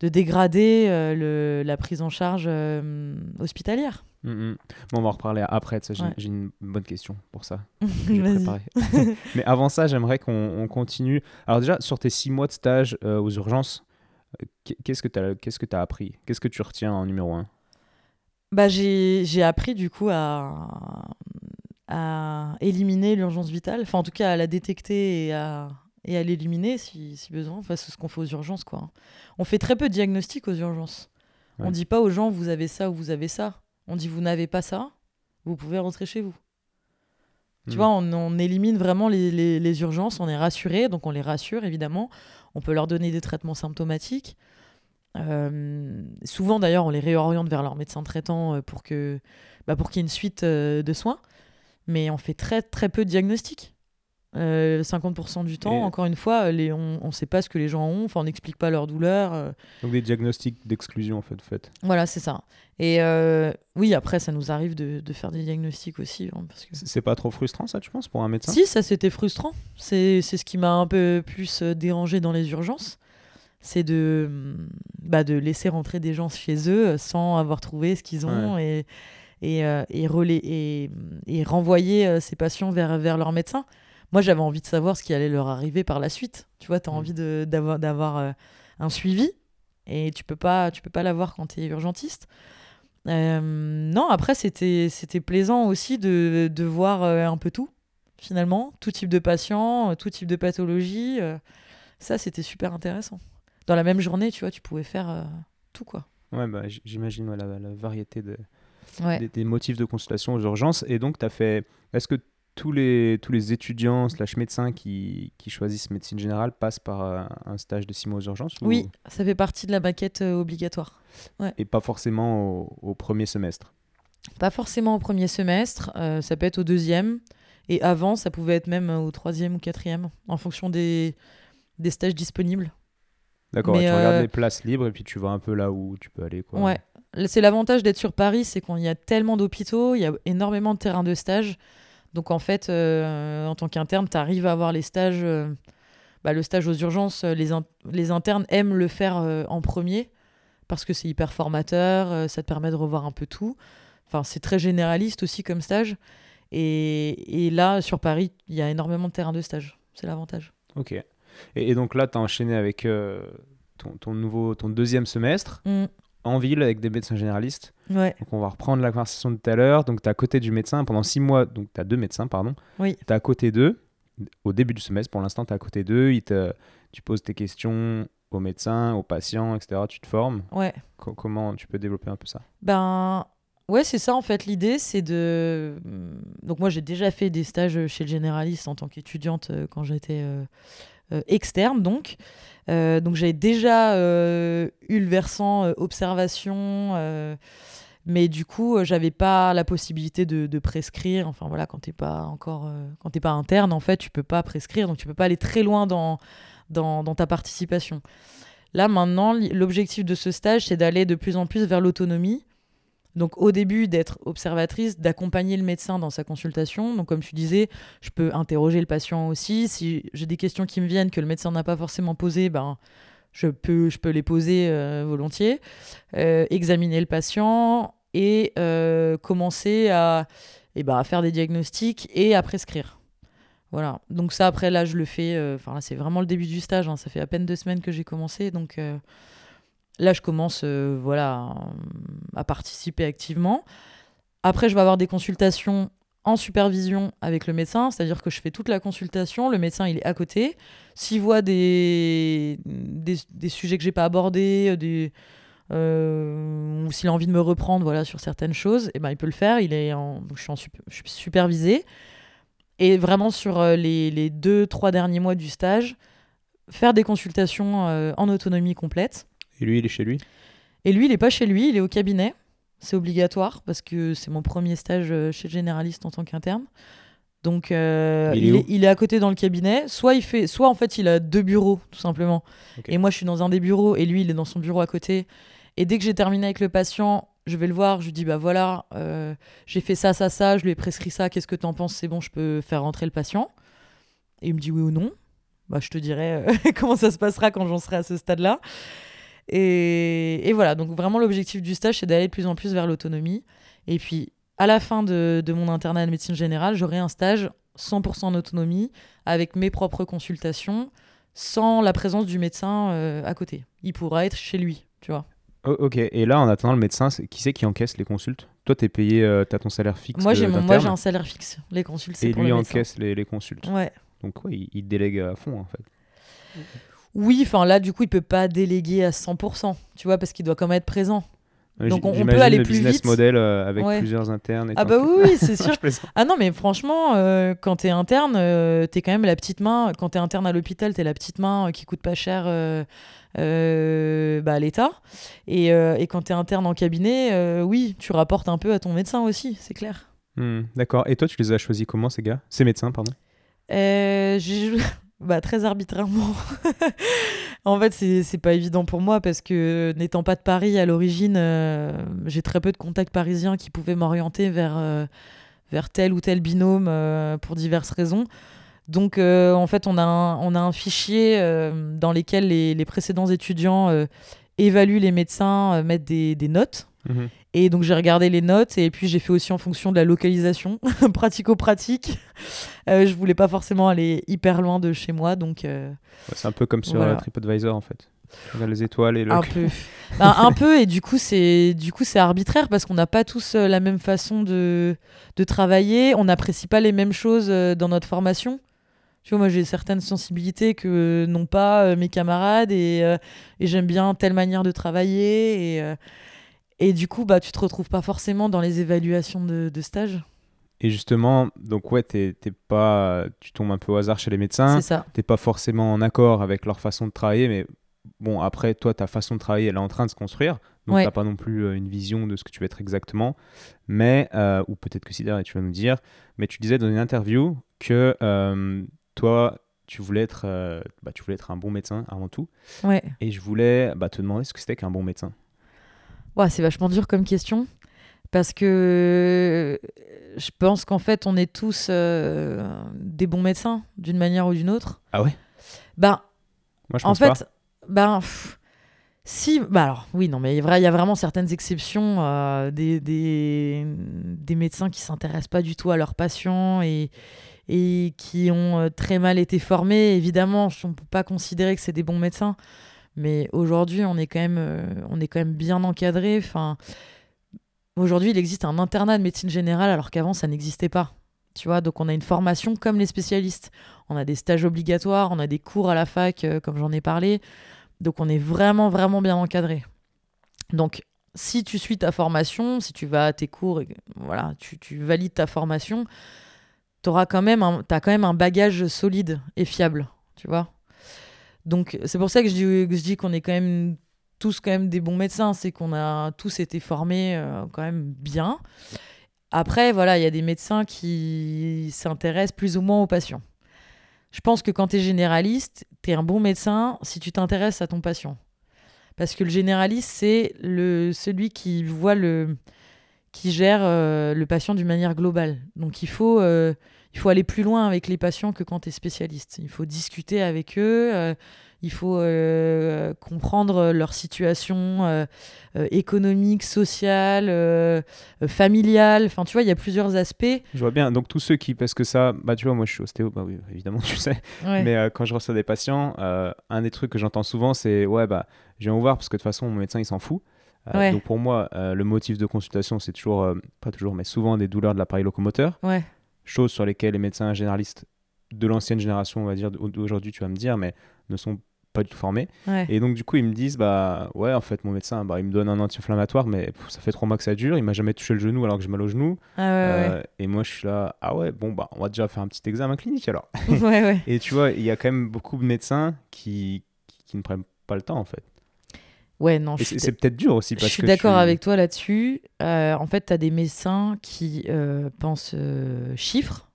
de dégrader euh, le, la prise en charge euh, hospitalière. Mhm. Bon, on va en reparler après. J'ai Ouais. une bonne question pour ça. que préparé. Mais avant ça, j'aimerais qu'on on continue. Alors déjà, sur tes six mois de stage euh, aux urgences, qu'est- qu'est-ce que tu as, qu'est-ce que as appris? Qu'est-ce que tu retiens en numéro un? Bah, j'ai appris du coup à, à éliminer l'urgence vitale, enfin en tout cas à la détecter et à, et à l'éliminer si, si besoin. Enfin, c'est ce qu'on fait aux urgences. Quoi. On fait très peu de diagnostics aux urgences. On Ouais. dit pas aux gens vous avez ça ou vous avez ça. On dit vous n'avez pas ça, vous pouvez rentrer chez vous. Tu Hmm. vois, on, on élimine vraiment les, les- les urgences, on est rassuré, donc on les rassure évidemment. On peut leur donner des traitements symptomatiques. Euh, souvent d'ailleurs, on les réoriente vers leur médecin traitant euh, pour que bah, pour qu'il y ait une suite euh, de soins. Mais on fait très très peu de diagnostics. Euh, 50% du temps, Et- encore une fois, les, on ne sait pas ce que les gens ont, on n'explique pas leur douleur. Donc des diagnostics d'exclusion, en fait. fait. voilà, c'est ça. Et euh, oui, après, ça nous arrive de, de faire des diagnostics aussi. hein, parce que... C'est pas trop frustrant, ça, tu penses, pour un médecin? Si, ça c'était frustrant. C'est ce qui m'a un peu plus dérangé dans les urgences. C'est de, bah, de laisser rentrer des gens chez eux sans avoir trouvé ce qu'ils ont et, et, euh, et, relais- et, et renvoyer euh, ces patients vers, vers leur médecin. Moi, j'avais envie de savoir ce qui allait leur arriver par la suite. Tu vois, tu as Mm. envie de- d'avoir d'avoir, euh, un suivi et tu peux pas, tu peux pas l'avoir quand tu es urgentiste. Non, après, c'était c'était plaisant aussi de, de voir un peu tout, finalement. Tout type de patients, euh, tout type de pathologie. ça, c'était super intéressant. Dans la même journée, tu vois, tu pouvais faire euh, tout, quoi. Ouais, bah, j'imagine ouais, la, la variété de, Ouais. des, des motifs de consultation aux urgences. Et donc, tu as fait. Est-ce que tous les, tous les étudiants slash médecins qui, qui choisissent médecine générale passent par euh, un stage de six mois aux urgences ou- Oui, ça fait partie de la maquette euh, obligatoire. Et pas forcément au, au premier semestre. Pas forcément au premier semestre, euh, ça peut être au deuxième. Et avant, ça pouvait être même au troisième ou quatrième, en fonction des, des stages disponibles. D'accord, ouais, tu regardes euh, les places libres et puis tu vois un peu là où tu peux aller. Quoi. Ouais. C'est l'avantage d'être sur Paris, c'est qu'il y a tellement d'hôpitaux, il y a énormément de terrains de stage. Donc en fait, euh, en tant qu'interne, tu arrives à avoir les stages. euh, bah, le stage aux urgences, les, in- les internes aiment le faire euh, en premier parce que c'est hyper formateur, ça te permet de revoir un peu tout. Enfin, c'est très généraliste aussi comme stage. Et, et là, sur Paris, il y a énormément de terrains de stage. C'est l'avantage. Ok. Et, et donc là, tu as enchaîné avec euh, ton, ton nouveau, ton deuxième semestre Mm. en ville avec des médecins généralistes. Ouais, Donc on va reprendre la conversation de tout à l'heure. Donc tu es à côté du médecin pendant six mois. Donc tu as deux médecins, pardon. Oui. Tu es à côté d'eux. Au début du semestre, pour l'instant, tu es à côté d'eux. Ils te- Tu poses tes questions aux médecins, aux patients, etc. Tu te formes. ouais. Comment tu peux développer un peu ça? Ben ouais, c'est ça en fait. L'idée, c'est de. Donc moi, j'ai déjà fait des stages chez le généraliste en tant qu'étudiante euh, quand j'étais euh, externe, donc. Euh, donc j'avais déjà euh, eu le versant euh, observation, euh, Mais du coup, euh, j'avais pas la possibilité de, prescrire. Enfin voilà, quand t'es pas encore, euh, quand t'es pas interne, en fait, tu peux pas prescrire, donc tu peux pas aller très loin dans, dans, dans ta participation. Là maintenant, l'objectif de ce stage, c'est d'aller de plus en plus vers l'autonomie. Donc au début, d'être observatrice, d'accompagner le médecin dans sa consultation. Donc comme tu disais, je peux interroger le patient aussi. Si j'ai des questions qui me viennent que le médecin n'a pas forcément posées, ben, je, peux, je peux les poser euh, volontiers. Euh, examiner le patient et euh, commencer à, eh ben, à faire des diagnostics et à prescrire. Voilà. Donc ça, après, là, je le fais... Enfin, là, c'est vraiment le début du stage. hein. Ça fait à peine deux semaines que j'ai commencé. Donc là, je commence euh, voilà, à participer activement. Après, je vais avoir des consultations en supervision avec le médecin, c'est-à-dire que je fais toute la consultation, le médecin il est à côté. S'il voit des, des, sujets que j'ai pas abordés, des, euh, ou s'il a envie de me reprendre voilà, sur certaines choses, eh ben, il peut le faire. Il est je, suis en je suis supervisée. Et vraiment sur euh, les, deux, trois derniers mois du stage, faire des consultations euh, en autonomie complète. Et lui, il est chez lui? Et lui, il est pas chez lui, il est au cabinet. C'est obligatoire parce que c'est mon premier stage euh, chez le généraliste en tant qu'interne. Donc euh, Il est il, où? est, il est à côté dans le cabinet. Soit il fait, soit en fait il a deux bureaux tout simplement. Et moi je suis dans un des bureaux et lui il est dans son bureau à côté. Et dès que j'ai terminé avec le patient, je vais le voir, je lui dis bah voilà, euh, j'ai fait ça, ça, ça, je lui ai prescrit ça. Qu'est-ce que t'en penses? C'est bon, je peux faire rentrer le patient. Et il me dit oui ou non. Bah je te dirai euh, comment ça se passera quand j'en serai à ce stade-là. Et, et voilà, donc vraiment l'objectif du stage, c'est d'aller de plus en plus vers l'autonomie. Et puis, à la fin de, de mon internat de médecine générale, j'aurai un stage 100% en autonomie, avec mes propres consultations, sans la présence du médecin euh, à côté. Il pourra être chez lui, tu vois. Oh, ok, et là, en attendant le médecin, qui c'est qui encaisse les consultes? Toi, t'es payé, euh, t'as ton salaire fixe Moi, j'ai de- mon, moi, d'interne, j'ai un salaire fixe. Les consultes, c'est Et pour lui le médecin. encaisse les, les consultes. Ouais. Donc, ouais, il, il délègue à fond, en fait. Oui, enfin là, du coup, il peut pas déléguer à 100%, tu vois, parce qu'il doit quand même être présent. Donc, on- peut aller le plus business vite. model euh, avec Ouais. plusieurs internes. Et Ah bah oui, oui, c'est sûr. Ah non, mais franchement, euh, quand t'es interne, euh, t'es quand même la petite main. Quand t'es interne à l'hôpital, t'es la petite main euh, qui coûte pas cher euh, bah, à l'État. Et, et quand t'es interne en cabinet, oui, tu rapportes un peu à ton médecin aussi, c'est clair. Hmm, D'accord. Et toi, tu les as choisis comment, ces gars? Ces médecins, pardon? Euh, bah, très arbitrairement. en fait, c'est pas évident pour moi parce que n'étant pas de Paris à l'origine, euh, j'ai très peu de contacts parisiens qui pouvaient m'orienter vers, euh, vers tel ou tel binôme euh, pour diverses raisons. Donc, en fait, on a un, on a un fichier dans lequel les, les précédents étudiants évaluent les médecins, mettent des, des notes. Mhm. Et donc j'ai regardé les notes et puis j'ai fait aussi en fonction de la localisation, pratico-pratique. Euh, je voulais pas forcément aller hyper loin de chez moi, donc euh, Ouais, C'est un peu comme sur Voilà. euh, TripAdvisor, en fait. Regardes les étoiles et le... un peu. Ben, un peu et du coup c'est du coup c'est arbitraire parce qu'on n'a pas tous euh, la même façon de, de travailler, on n'apprécie pas les mêmes choses dans notre formation. Tu vois, moi j'ai certaines sensibilités que n'ont pas euh, mes camarades et, euh, et j'aime bien telle manière de travailler et, euh, et du coup bah tu te retrouves pas forcément dans les évaluations de, de stage. Et justement, donc ouais, t'es t'es pas... tu tombes un peu au hasard chez les médecins. C'est ça. T'es pas forcément en accord avec leur façon de travailler, mais bon, après, toi, ta façon de travailler, elle est en train de se construire. Donc, Ouais. t'as pas non plus euh, une vision de ce que tu veux être exactement. Mais, euh, ou peut-être que si tu vas nous dire. Mais tu disais dans une interview que euh, toi, tu voulais, être, bah, tu voulais être un bon médecin avant tout. Ouais. Et je voulais bah, te demander ce que c'était qu'un bon médecin. Ouais, c'est vachement dur comme question. Parce que je pense qu'en fait, on est tous euh, des bons médecins, d'une manière ou d'une autre. Ah ouais? Ben, Moi, je en pense fait, pas. ben, pff, si. Bah alors, oui, non, mais il y a vraiment certaines exceptions. euh, des, des, des médecins qui s'intéressent pas du tout à leurs patients et, et qui ont euh, très mal été formés. Évidemment, on ne peut pas considérer que c'est des bons médecins. Mais aujourd'hui, on est quand même, euh, on est quand même bien encadré. Enfin, aujourd'hui, il existe un internat de médecine générale, alors qu'avant, ça n'existait pas. Tu vois, donc on a une formation comme les spécialistes. On a des stages obligatoires, on a des cours à la fac, euh, comme j'en ai parlé. Donc on est vraiment, vraiment bien encadré. Donc si tu suis ta formation, si tu vas à tes cours, et, voilà, tu, tu valides ta formation, tu as quand même un bagage solide et fiable, tu vois. Donc c'est pour ça que je dis, qu'on est quand même tous quand même des bons médecins, c'est qu'on a tous été formés euh, quand même bien. Après, voilà, il y a des médecins qui s'intéressent plus ou moins aux patients. Je pense que quand tu es généraliste, tu es un bon médecin si tu t'intéresses à ton patient. Parce que le généraliste, c'est le, celui qui voit le, qui gère euh, le patient d'une manière globale. Donc il faut, euh, il faut aller plus loin avec les patients que quand tu es spécialiste. Il faut discuter avec eux, euh, il faut comprendre leur situation économique, sociale, familiale. Enfin, tu vois, il y a plusieurs aspects. Je vois bien. Donc tous ceux qui, parce que ça, bah tu vois, moi je suis ostéo, bah oui, évidemment, tu sais. Mais quand je reçois des patients, un des trucs que j'entends souvent, c'est ouais, bah je viens vous voir parce que de toute façon, mon médecin, il s'en fout. Euh, donc pour moi, euh, le motif de consultation, c'est toujours, euh, pas toujours, mais souvent des douleurs de l'appareil locomoteur. Ouais. Choses sur lesquelles les médecins généralistes de l'ancienne génération, on va dire, d'aujourd'hui, tu vas me dire, mais ne sont pas du tout formés. Et donc, du coup, ils me disent, bah ouais, en fait, mon médecin, bah, il me donne un anti-inflammatoire, mais ça fait trois mois que ça dure, il m'a jamais touché le genou alors que j'ai mal au genou. Ah et moi, je suis là, ah ouais, bon, bah, on va déjà faire un petit examen clinique alors. et tu vois, il y a quand même beaucoup de médecins qui, qui ne prennent pas le temps, en fait. Ouais, non. C'est peut-être dur aussi. Parce je suis d'accord avec toi là-dessus. Euh, en fait, tu as des médecins qui euh, pensent euh, chiffres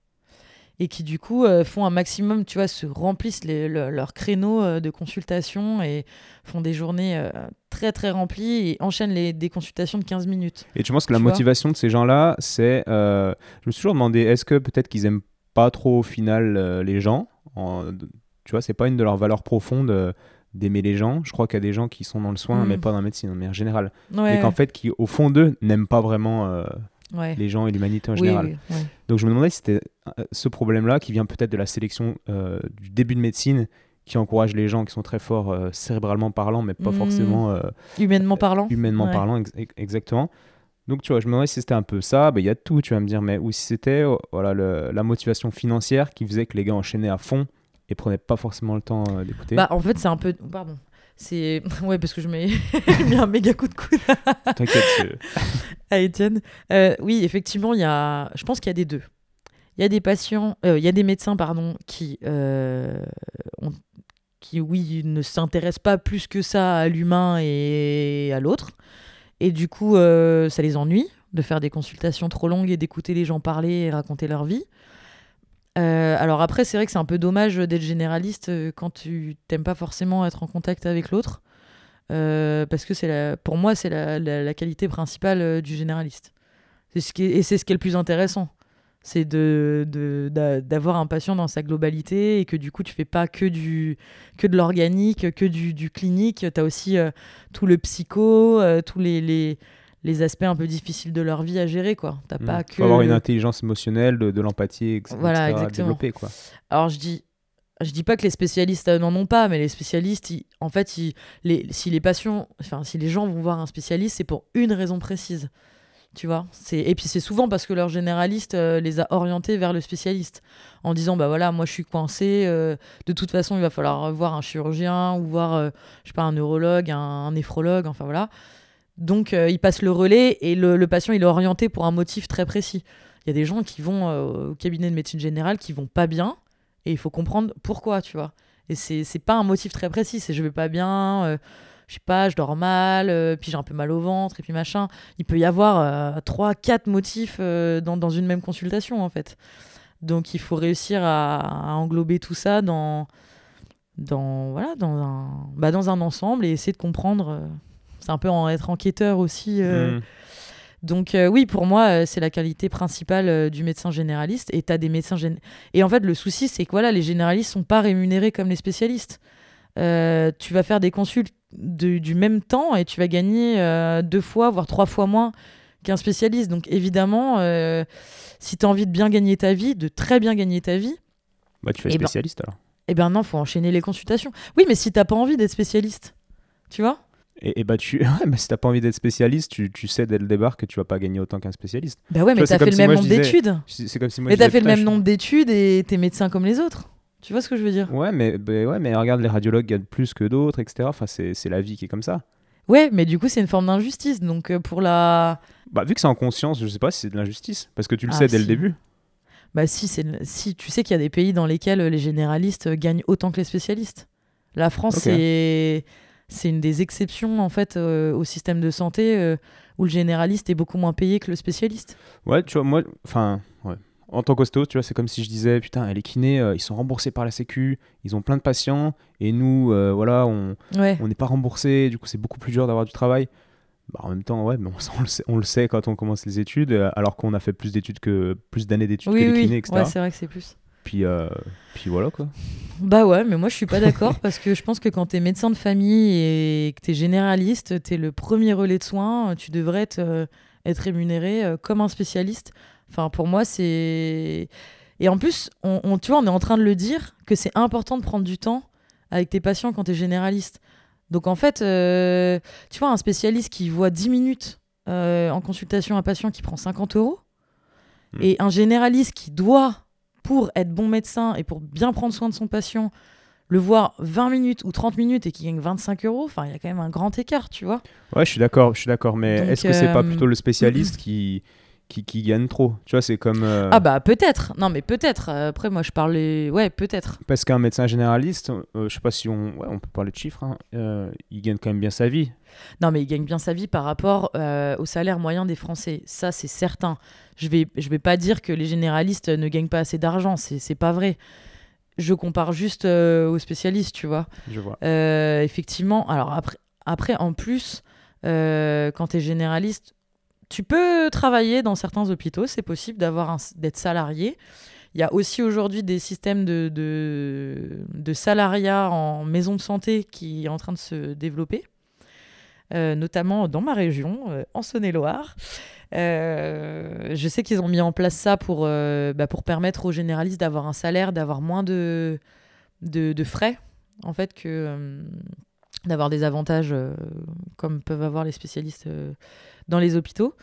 et qui, du coup, font un maximum, tu vois, se remplissent les, leurs créneaux de consultation et font des journées très, très remplies et enchaînent les, des consultations de 15 minutes. Et tu penses que la motivation de ces gens-là, c'est. je me suis toujours demandé, est-ce que peut-être qu'ils aiment pas trop au final les gens en, Tu vois, c'est pas une de leurs valeurs profondes d'aimer les gens. Je crois qu'il y a des gens qui sont dans le soin, mais mm. pas dans la médecine, mais en général. Mais qu'en fait, qui au fond d'eux, n'aiment pas vraiment euh, les gens et l'humanité en général. Donc je me demandais si c'était euh, ce problème-là qui vient peut-être de la sélection euh, du début de médecine qui encourage les gens qui sont très forts cérébralement parlant, mais pas mm. forcément... humainement parlant. Humainement parlant, exactement. Donc, tu vois, je me demandais si c'était un peu ça. Ben, il y a tout, tu vas me dire, mais ou si c'était voilà, la motivation financière qui faisait que les gars enchaînaient à fond et prenez pas forcément le temps euh, d'écouter. Bah, en fait, c'est un peu. Pardon. C'est. Ouais, parce que je mets mis un méga coup de coude. T'inquiète. à Étienne. Euh, oui, effectivement, il y a. Je pense qu'il y a des deux. Il y a des patients. Euh, il y a des médecins, pardon, qui. Ont... qui, oui, ne s'intéressent pas plus que ça à l'humain et à l'autre. Et du coup, ça les ennuie de faire des consultations trop longues et d'écouter les gens parler et raconter leur vie. Euh, alors après, c'est vrai que c'est un peu dommage d'être généraliste euh, quand tu t'aimes pas forcément être en contact avec l'autre. Euh, parce que c'est pour moi, c'est la, qualité principale du généraliste. Ce qui et c'est ce qui est le plus intéressant. C'est de, d'avoir un patient dans sa globalité et que du coup, tu fais pas que, du, que de l'organique, que du, du clinique. Tu as aussi tout le psycho, tous les, les les aspects un peu difficiles de leur vie à gérer quoi t'as hmm. pas que faut avoir une intelligence émocionnelle de, l'empathie etc., voilà, exactement. développer quoi alors je dis je dis pas que les spécialistes euh, n'en ont pas mais les spécialistes en fait les, si les patients enfin si les gens vont voir un spécialiste c'est pour une raison précise tu vois c'est et puis c'est souvent parce que leur généraliste euh, les a orientés vers le spécialiste en disant bah voilà moi je suis coincé euh, de toute façon il va falloir voir un chirurgien ou voir je sais pas un neurologue un néphrologue enfin voilà donc, euh, il passe le relais et le, patient, il est orienté pour un motif très précis. Il y a des gens qui vont euh, au cabinet de médecine générale qui vont pas bien et il faut comprendre pourquoi, tu vois. Et c'est, pas un motif très précis, c'est je vais pas bien, euh, je sais pas, je dors mal, puis j'ai un peu mal au ventre et puis machin. Il peut y avoir trois, quatre motifs dans, une même consultation en fait. Donc il faut réussir à, englober tout ça dans, dans, voilà, dans, un, bah, dans un ensemble et essayer de comprendre c'est un peu en être enquêteur aussi. Euh. Mm. Donc euh, oui, pour moi, euh, c'est la qualité principale du médecin généraliste. Et as des médecins Et en fait, le souci, c'est que voilà, les généralistes sont pas rémunérés comme les spécialistes. tu vas faire des consultes du même temps et tu vas gagner deux fois, voire trois fois moins qu'un spécialiste. Donc évidemment, si tu as envie de bien gagner ta vie, de très bien gagner ta vie... Bah tu fais eh ben spécialiste alors. Eh ben non, faut enchaîner les consultations. Oui, mais si t'as pas envie d'être spécialiste, tu vois? Et, bah tu, ouais, mais si t'as pas envie d'être spécialiste, tu, tu, sais dès le départ que tu vas pas gagner autant qu'un spécialiste. Bah ouais, mais t'as fait le même nombre d'études. C'est comme si moi. Mais t'as fait le même nombre d'études et t'es médecin comme les autres. Tu vois ce que je veux dire? Ouais, mais bah, ouais, mais regarde les radiologues gagnent plus que d'autres, etc. Enfin, c'est la vie qui est comme ça. Ouais, mais du coup, c'est une forme d'injustice. Donc euh, pour la. Bah vu que c'est en conscience, je sais pas si c'est de l'injustice, parce que tu le ah, sais dès le début. Bah si, c'est si tu sais qu'il y a des pays dans lesquels les généralistes gagnent autant que les spécialistes. La France, c'est c'est une des exceptions en fait euh, au système de santé euh, où le généraliste est beaucoup moins payé que le spécialiste. Ouais, tu vois, moi, enfin, ouais. En tant qu'hosto, tu vois, c'est comme si je disais, putain, les kinés, euh, ils sont remboursés par la Sécu, ils ont plein de patients, et nous, voilà, on Ouais. on n'est pas remboursé, du coup, c'est beaucoup plus dur d'avoir du travail. Bah, en même temps, ouais, mais on, on le sait, on le sait quand on commence les études, alors qu'on a fait plus d'études que plus d'années d'études Oui, que les oui. kinés, etc. Ouais, c'est vrai que c'est plus. Puis, euh, puis voilà quoi. Bah ouais, mais moi je suis pas d'accord parce que je pense que quand t'es médecin de famille et que t'es généraliste, t'es le premier relais de soins, tu devrais être, euh, être rémunéré euh, comme un spécialiste. Enfin, pour moi, c'est. Et en plus, on, on- tu vois, on est en train de le dire que c'est important de prendre du temps avec tes patients quand t'es généraliste. Donc en fait, tu vois, un spécialiste qui voit 10 minutes en consultation un patient qui prend 50 euros, Hmm. et un généraliste qui doit, pour être bon médecin et pour bien prendre soin de son patient, le voir 20 minutes ou 30 minutes et qui gagne 25 euros, enfin, il y a quand même un grand écart, tu vois. Ouais, je suis d'accord, je suis d'accord, mais est-ce que c'est pas euh, plutôt le spécialiste qui, qui, qui gagne trop Tu vois, c'est comme. euh, Ah bah peut-être, non mais peut-être. Après, moi je parlais, ouais, peut-être. Parce qu'un médecin généraliste, euh, je sais pas si on, ouais, on peut parler de chiffres, hein, euh, il gagne quand même bien sa vie. Non, mais il gagne bien sa vie par rapport euh, au salaire moyen des Français. Ça, c'est certain. Je vais, je vais pas dire que les généralistes ne gagnent pas assez d'argent. C'est, c'est pas vrai. Je compare juste aux spécialistes, tu vois. Je vois. Effectivement. Alors après, après en plus, quand tu es généraliste, tu peux travailler dans certains hôpitaux. C'est possible d'être salarié. Il y a aussi aujourd'hui des systèmes de, de, salariat en maison de santé qui est en train de se développer, euh, notamment dans ma région, euh, en Saône-et-Loire. Euh, je sais qu'ils ont mis en place ça pour, bah, pour permettre aux généralistes d'avoir un salaire, d'avoir moins de, de, de frais, en fait, que d'avoir des avantages comme peuvent avoir les spécialistes dans les hôpitaux.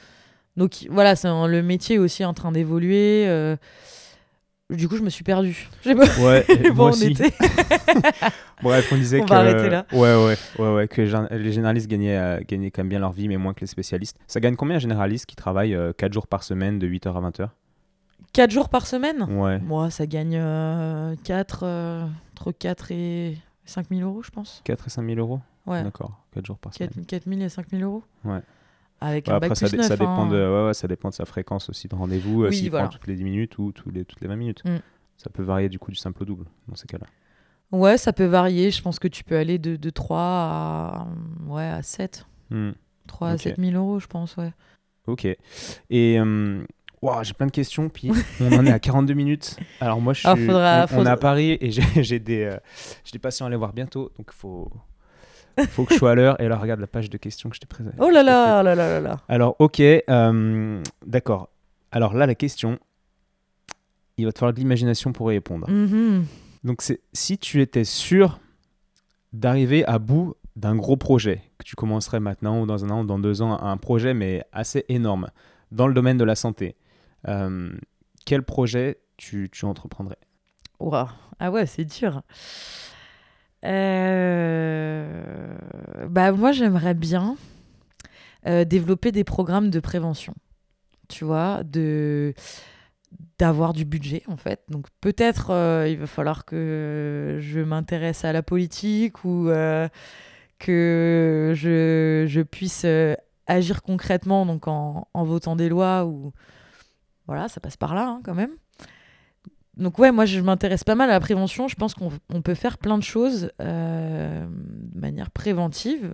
Donc voilà, un- le métier est aussi en train d'évoluer. euh, du coup, je me suis perdue. Je sais pas Ouais, où moi on aussi. était. Bref, on disait On que. va arrêter là. Ouais, ouais, ouais, ouais, que les gén- les généralistes gagnaient, euh, gagnaient quand même bien leur vie, mais moins que les spécialistes. Ça gagne combien un généraliste qui travaille 4 jours par semaine de 8h à 20h 4 jours par semaine? Ouais. Moi, ça gagne 4, entre 4 et 5 000 euros, je pense. 4 et 5 000 euros? Ouais, D'accord, 4 jours par semaine. 4, 4 000 et 5 000 euros. Ouais. Avec Ouais, un après, bac ça, plus ça 9, dépend hein. de, ouais, ouais, ça dépend de sa fréquence aussi de rendez-vous, euh, Oui, s'il voilà. prend toutes les 10 minutes ou tous les, toutes les 20 minutes. Mm. Ça peut varier du coup du simple au double dans ces cas-là. Ouais, ça peut varier. Je pense que tu peux aller de, de 3 à, ouais, à 7. Hmm. 3 à Ok. 7 000 euros, je pense, ouais. Ok. Et euh, ouah, j'ai plein de questions, puis on en est à 42 minutes. Alors moi, je suis, Alors, faudra- on, on est faudra- à Paris et j'ai des, euh, j'ai des patients à aller voir bientôt, donc faut, faut que je sois à l'heure. Et là, regarde la page de questions que je t'ai présentée. Oh là là, oh là là là là. Alors, ok, euh, d'accord. Alors là, la question, il va te falloir de l'imagination pour y répondre. Mhm. Donc, c'est si tu étais sûr d'arriver à bout d'un gros projet, que tu commencerais maintenant ou dans un an ou dans deux ans, un projet mais assez énorme dans le domaine de la santé, euh, quel projet tu, tu entreprendrais? Ouah. Ah ouais, c'est dur. Euh, Bah, moi, j'aimerais bien euh, développer des programmes de prévention. Tu vois, de d'avoir du budget en fait. Donc peut-être euh, il va falloir que je m'intéresse à la politique ou que je, je puisse agir concrètement donc en, en votant des lois ou voilà, ça passe par là hein, quand même. Donc ouais, moi je m'intéresse pas mal à la prévention. Je pense qu'on on peut faire plein de choses euh, de manière préventive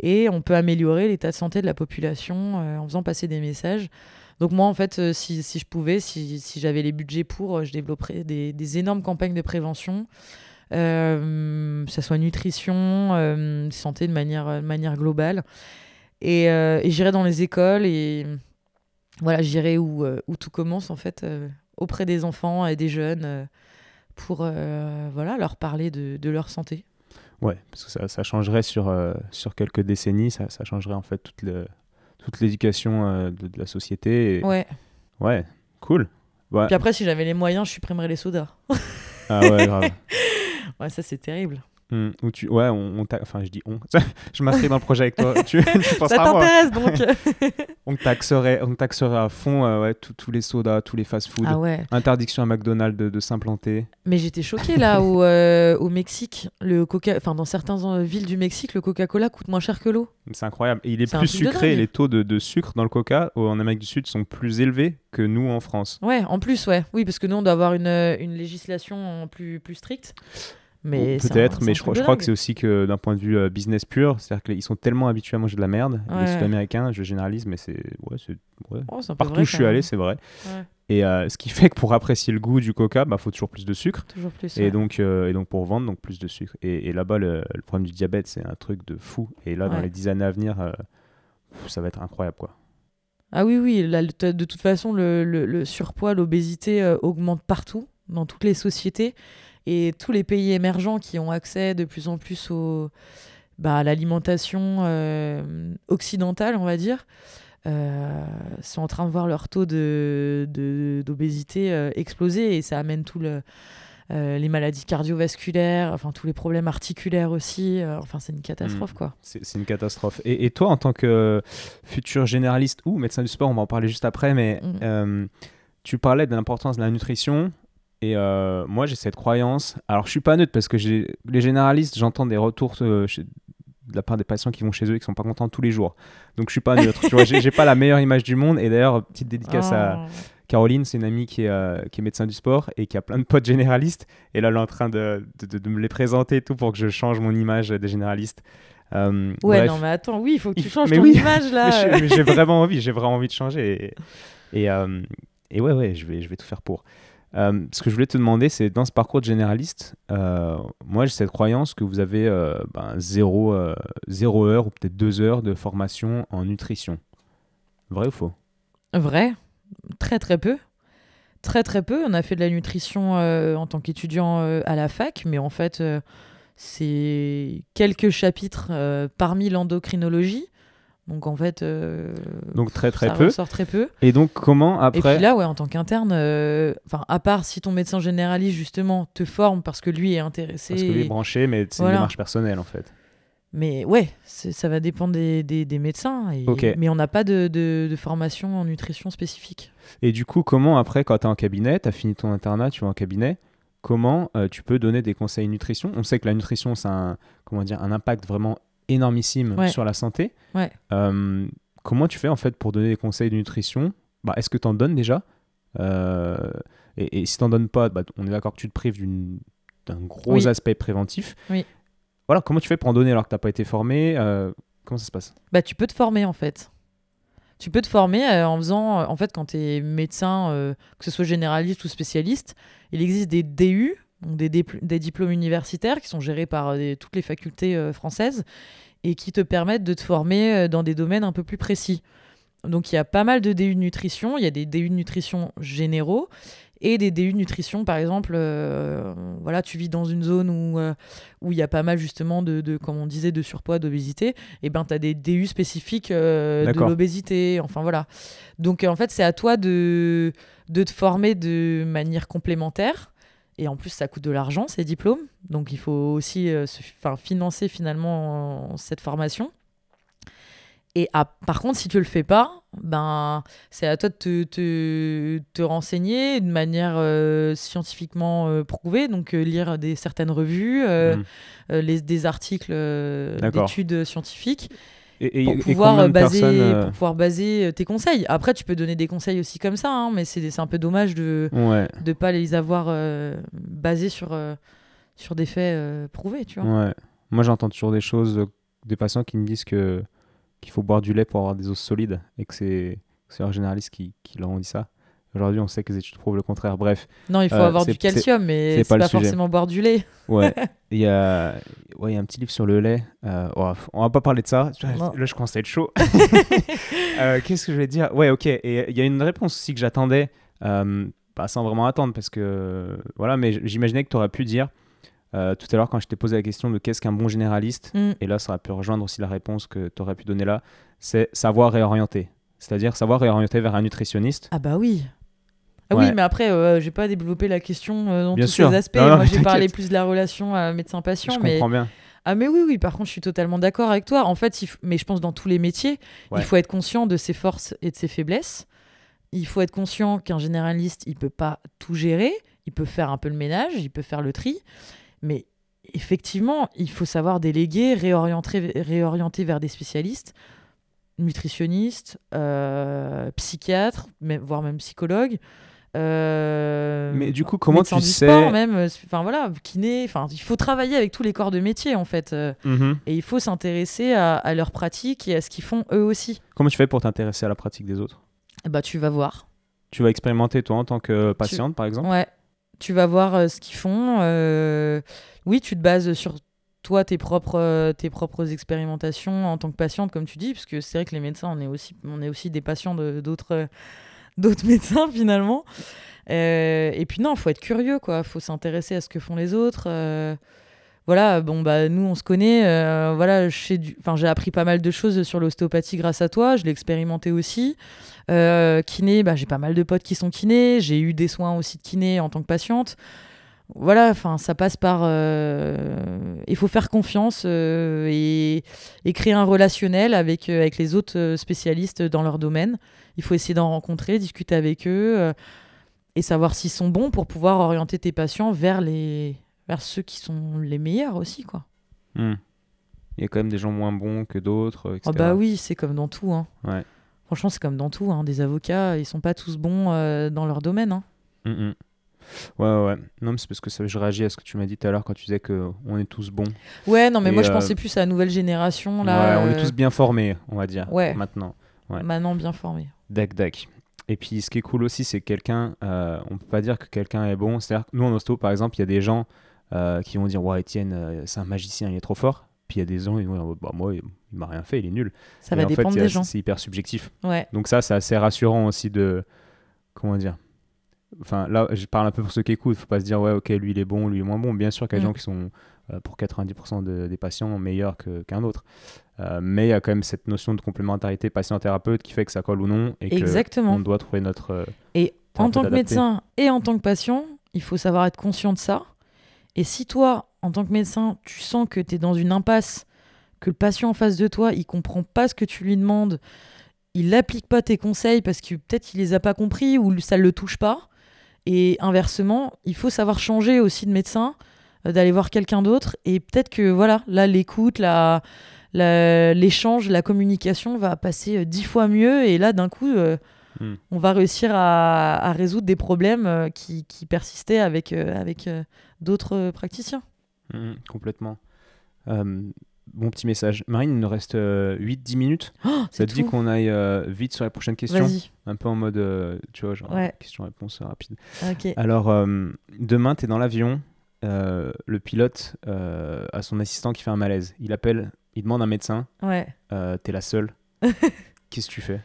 et on peut améliorer l'état de santé de la population euh, en faisant passer des messages. Donc moi en fait, euh, si, si je pouvais, si, si j'avais les budgets pour, je développerais des, énormes campagnes de prévention. Que ça soit nutrition, santé de manière, manière globale. Et, et j'irai dans les écoles et voilà, j'irai où, où tout commence en fait, auprès des enfants et des jeunes euh, pour euh, voilà, leur parler de, de leur santé. Ouais, parce que ça, ça changerait sur, euh, sur quelques décennies, ça, ça changerait en fait toute, le, toute l'éducation de, de la société. et- Ouais. Ouais, cool. Ouais. Puis après, si j'avais les moyens, je supprimerais les sodas. Ah ouais, grave. Ouais, ça c'est terrible. Où tu, ouais, on, on t'a- enfin je dis on, je m'inscris dans le projet avec toi. tu, tu penses Ça t'intéresse donc On taxerait, on taxerait à fond euh, ouais, tous tous les sodas, tous les fast-food. Ah ouais. Interdiction à McDonald's de, de s'implanter. Mais j'étais choquée là au, euh, au Mexique, le coca, enfin dans certaines euh, villes du Mexique, le Coca-Cola coûte moins cher que l'eau. C'est incroyable. Et il est C'est un plus sucré. Les taux de, de sucre dans le coca en Amérique du Sud sont plus élevés que nous en France. Ouais, en plus, ouais. Oui, parce que nous, on doit avoir une, euh, une législation plus, plus stricte. Mais Peut-être, mais je, crois- de je crois que c'est aussi que d'un point de vue euh, business pur, c'est-à-dire qu'ils sont tellement habitués à manger de la merde. Les. Sud-Américains, je généralise, mais c'est ouais, c'est- ouais. Oh, partout vrai, où je suis allé, c'est vrai. Et euh, ce qui fait que pour apprécier le goût du coca, bah faut toujours plus de sucre. toujours plus. Et donc, euh, et donc pour vendre, donc plus de sucre. Et, et là-bas, le, le problème du diabète, c'est un truc de fou. Et là, dans les dix années à venir, euh, ça va être incroyable, quoi. Ah oui, oui, là, de toute façon, le, le- le surpoids, l'obésité augmente partout, dans toutes les sociétés. Et tous les pays émergents qui ont accès de plus en plus au, bah, à l'alimentation euh, occidentale, on va dire, euh, sont en train de voir leur taux de, de- d'obésité euh, exploser. Et ça amène tout le, les maladies cardiovasculaires, enfin tous les problèmes articulaires aussi. enfin, c'est une catastrophe, Mm. quoi. C'est une catastrophe. Et, et toi, en tant que futur généraliste ou médecin du sport, on va en parler juste après, mais Mm. tu parlais de l'importance de la nutrition. Et euh, moi, j'ai cette croyance. Alors, je suis pas neutre parce que les généralistes, j'entends des retours euh, chez- de la part des patients qui vont chez eux et qui sont pas contents tous les jours. Donc, je suis pas neutre. tu vois, j'ai pas la meilleure image du monde. Et d'ailleurs, petite dédicace à Oh. Caroline, c'est une amie qui est, euh, qui est médecin du sport et qui a plein de potes généralistes. Et là, elle est en train de, de- de- de me les présenter et tout pour que je change mon image des généralistes. Ouais, bref. non, mais attends, oui, il faut que tu changes mais ton oui. image là. J'ai- vraiment envie, j'ai vraiment envie de changer. Et, et, et ouais, ouais, je vais, je vais tout faire pour. Euh, ce que je voulais te demander, c'est dans ce parcours de généraliste, euh, moi j'ai cette croyance que vous avez euh, ben, zéro, zéro heure ou peut-être deux heures de formation en nutrition. Vrai ou faux? Vrai, très très peu. Très très peu. On a fait de la nutrition en tant qu'étudiant à la fac, mais en fait, c'est quelques chapitres parmi l'endocrinologie. Donc en fait, euh, Donc très très ça peu. ressort très peu. Et donc comment Et après puis là, ouais, en tant qu'interne, euh, enfin, à part si ton médecin généraliste justement te forme parce que lui est intéressé. Parce que lui est et- branché, mais c'est Voilà. une démarche personnelle en fait. Mais ouais, c'est- ça va dépendre des, des- des médecins. et-. Mais on n'a pas de, de- de formation en nutrition spécifique. Et du coup, comment après, quand tu es en cabinet, tu as fini ton internat, tu vas en cabinet, comment euh, tu peux donner des conseils nutrition? On sait que la nutrition, ça a un, comment dire, un impact vraiment énormissime Ouais. sur la santé. Ouais. Euh, comment tu fais en fait pour donner des conseils de nutrition? Bah, Est-ce que tu en donnes déjà? Euh, et, et si tu n'en donnes pas, bah, on est d'accord que tu te prives d'un gros Oui. aspect préventif. Oui. Voilà, comment tu fais pour en donner alors que tu n'as pas été formé? Euh, Comment ça se passe? Bah, tu peux te former en fait. Tu peux te former en faisant, en fait, quand tu es médecin, que ce soit généraliste ou spécialiste, il existe des DU, donc des, diplômes universitaires qui sont gérés par euh, des- toutes les facultés euh, françaises et qui te permettent de te former euh, dans des domaines un peu plus précis. Donc il y a pas mal de DU de nutrition, il y a des DU de nutrition généraux et des DU de nutrition, par exemple, euh, voilà, tu vis dans une zone où euh, où il y a pas mal justement de, de, comme on disait, de surpoids, d'obésité, et ben tu as des DU spécifiques de l'obésité, enfin voilà. Donc en fait, c'est à toi de, de te former de manière complémentaire. Et en plus, ça coûte de l'argent, ces diplômes. Donc il faut aussi euh, se, financer finalement euh, cette formation. Et ah, par contre, si tu le fais pas, ben, c'est à toi de te, te, te renseigner de manière euh, scientifiquement euh, prouvée, donc euh, lire des, certaines revues, euh, Mm. euh, les, des articles d'études scientifiques Et, et- pour pouvoir, combien euh, de baser, personnes, euh, pour pouvoir baser euh, tes conseils. Après, tu peux donner des conseils aussi comme ça, hein, mais c'est un peu dommage de Ouais. ne pas les avoir euh, basés sur, euh, sur des faits euh, prouvés, tu vois. Ouais. Moi, j'entends toujours des choses, euh, des patients qui me disent que qu'il faut boire du lait pour avoir des os solides et que c'est que c'est leur généraliste qui, qui leur ont dit ça. Aujourd'hui, on sait que les études prouvent le contraire. Bref, Non, il faut Euh, avoir du calcium, mais c'est pas pas, forcément boire du lait. ouais. Il y a, ouais, il y a un petit livre sur le lait. Euh, oh, on va pas parler de ça. Non. Là, je commence à être chaud. Euh, Qu'est-ce que je vais dire? Ouais, ok. Et il y a une réponse aussi que j'attendais, euh, pas sans vraiment attendre, parce que voilà, mais j'imaginais que tu aurais pu dire euh, tout à l'heure quand je t'ai posé la question de qu'est-ce qu'un bon généraliste. Mm. et là ça aurait pu rejoindre aussi la réponse que tu aurais pu donner là, c'est savoir réorienter. C'est-à-dire savoir réorienter vers un nutritionniste. Ah bah oui. Ah Oui, mais après, euh, j'ai pas développé la question euh, dans Bien tous sûr. ses aspects. Non, non, Moi, j'ai parlé plus de la relation euh, médecin-patient. Je mais... comprends bien. Ah, mais oui, oui, par contre, je suis totalement d'accord avec toi. En fait, f- mais je pense dans tous les métiers, Ouais. il faut être conscient de ses forces et de ses faiblesses. Il faut être conscient qu'un généraliste, il peut pas tout gérer. Il peut faire un peu le ménage, il peut faire le tri. Mais effectivement, il faut savoir déléguer, réorienter, réorienter vers des spécialistes, nutritionnistes, euh, psychiatres, mais, voire même psychologues. Euh, Mais du coup, comment tu du sais sport même, euh, enfin voilà, kiné, enfin il faut travailler avec tous les corps de métier en fait, euh, Mhm. et il faut s'intéresser à, à leurs pratiques et à ce qu'ils font eux aussi. Comment tu fais pour t'intéresser à la pratique des autres? Bah tu vas voir. Tu vas expérimenter toi en tant que patiente, par exemple? Ouais. Tu vas voir euh, ce qu'ils font. Oui, tu te bases sur toi, tes propres, tes propres expérimentations en tant que patiente, comme tu dis, parce que c'est vrai que les médecins, on est aussi, on est aussi des patients d'autres, d'autres médecins finalement. Euh, et puis non, faut être curieux, quoi. Faut s'intéresser à ce que font les autres. euh, Voilà, bon bah nous on se connaît. euh, voilà, j'ai appris pas mal de choses sur l'ostéopathie grâce à toi. Je l'ai expérimenté aussi. Kiné, bah, j'ai pas mal de potes qui sont kinés. J'ai eu des soins aussi de kiné en tant que patiente. Voilà, enfin, ça passe par. Il faut faire confiance et, et créer un relationnel avec, avec les autres spécialistes dans leur domaine. Il faut essayer d'en rencontrer, discuter avec eux euh, et savoir s'ils sont bons pour pouvoir orienter tes patients vers, les, vers ceux qui sont les meilleurs aussi, quoi. Hmm. Il y a quand même des gens moins bons que d'autres, etc. Ah bah oui, c'est comme dans tout. Hein. Ouais. Franchement, c'est comme dans tout. Hein. Des avocats, ils sont pas tous bons euh, dans leur domaine. Hein. Mhm. Ouais, ouais, ouais. Non, mais c'est parce que ça, je réagis à ce que tu m'as dit tout à l'heure quand tu disais qu'on est tous bons. Ouais, non, mais Et, moi, je euh, pensais plus à la nouvelle génération. Là, ouais, on est tous bien formés, on va dire, Ouais. maintenant. ouais. Maintenant bien formés. Dac, dac. Et puis, ce qui est cool aussi, c'est que quelqu'un, euh, on peut pas dire que quelqu'un est bon. C'est-à-dire que nous, en hosto, par exemple, il y a des gens euh, qui vont dire Ouais, Étienne, euh, c'est un magicien, il est trop fort. Puis il y a des gens qui vont dire bah, Moi, il il m'a rien fait, il est nul. Ça Et va en dépendre a- des gens. C'est hyper subjectif. Ouais. Donc, ça, c'est assez rassurant aussi de. Comment dire Enfin, là, je parle un peu pour ceux qui écoutent. Faut pas se dire Ouais, ok, lui, il est bon, lui, il est moins bon. Bien sûr qu'il y a des Mm. gens qui sont, euh, pour 90% de- des patients, meilleurs qu'un autre. Euh, mais il y a quand même cette notion de complémentarité patient-thérapeute qui fait que ça colle ou non. Et que Exactement. on doit trouver notre. euh, Et en tant que adapté. médecin et en tant que patient, il faut savoir être conscient de ça. Et si toi, en tant que médecin, tu sens que tu es dans une impasse, que le patient en face de toi, il comprend pas ce que tu lui demandes, il n'applique pas tes conseils parce que peut-être il les a pas compris ou ça le touche pas. Et inversement, il faut savoir changer aussi de médecin, euh, d'aller voir quelqu'un d'autre. Et peut-être que voilà, là, l'écoute, la- l'échange, la communication va passer euh, dix fois mieux. Et là, d'un coup, euh, Hmm. on va réussir à, à résoudre des problèmes euh, qui, qui persistaient avec, euh, avec d'autres praticiens. Mhm, complètement. Euh, bon petit message. Marine, il nous reste 8-10 minutes. Oh, Ça te dit qu'on aille vite sur les prochaines questions Vas-y. Un peu en mode, tu vois, genre Ouais. question-réponse rapide. Alors, demain, tu es dans l'avion. le pilote a son assistant qui fait un malaise. Il appelle, il demande un médecin. Ouais. Euh, tu es la seule. Qu'est-ce que tu fais?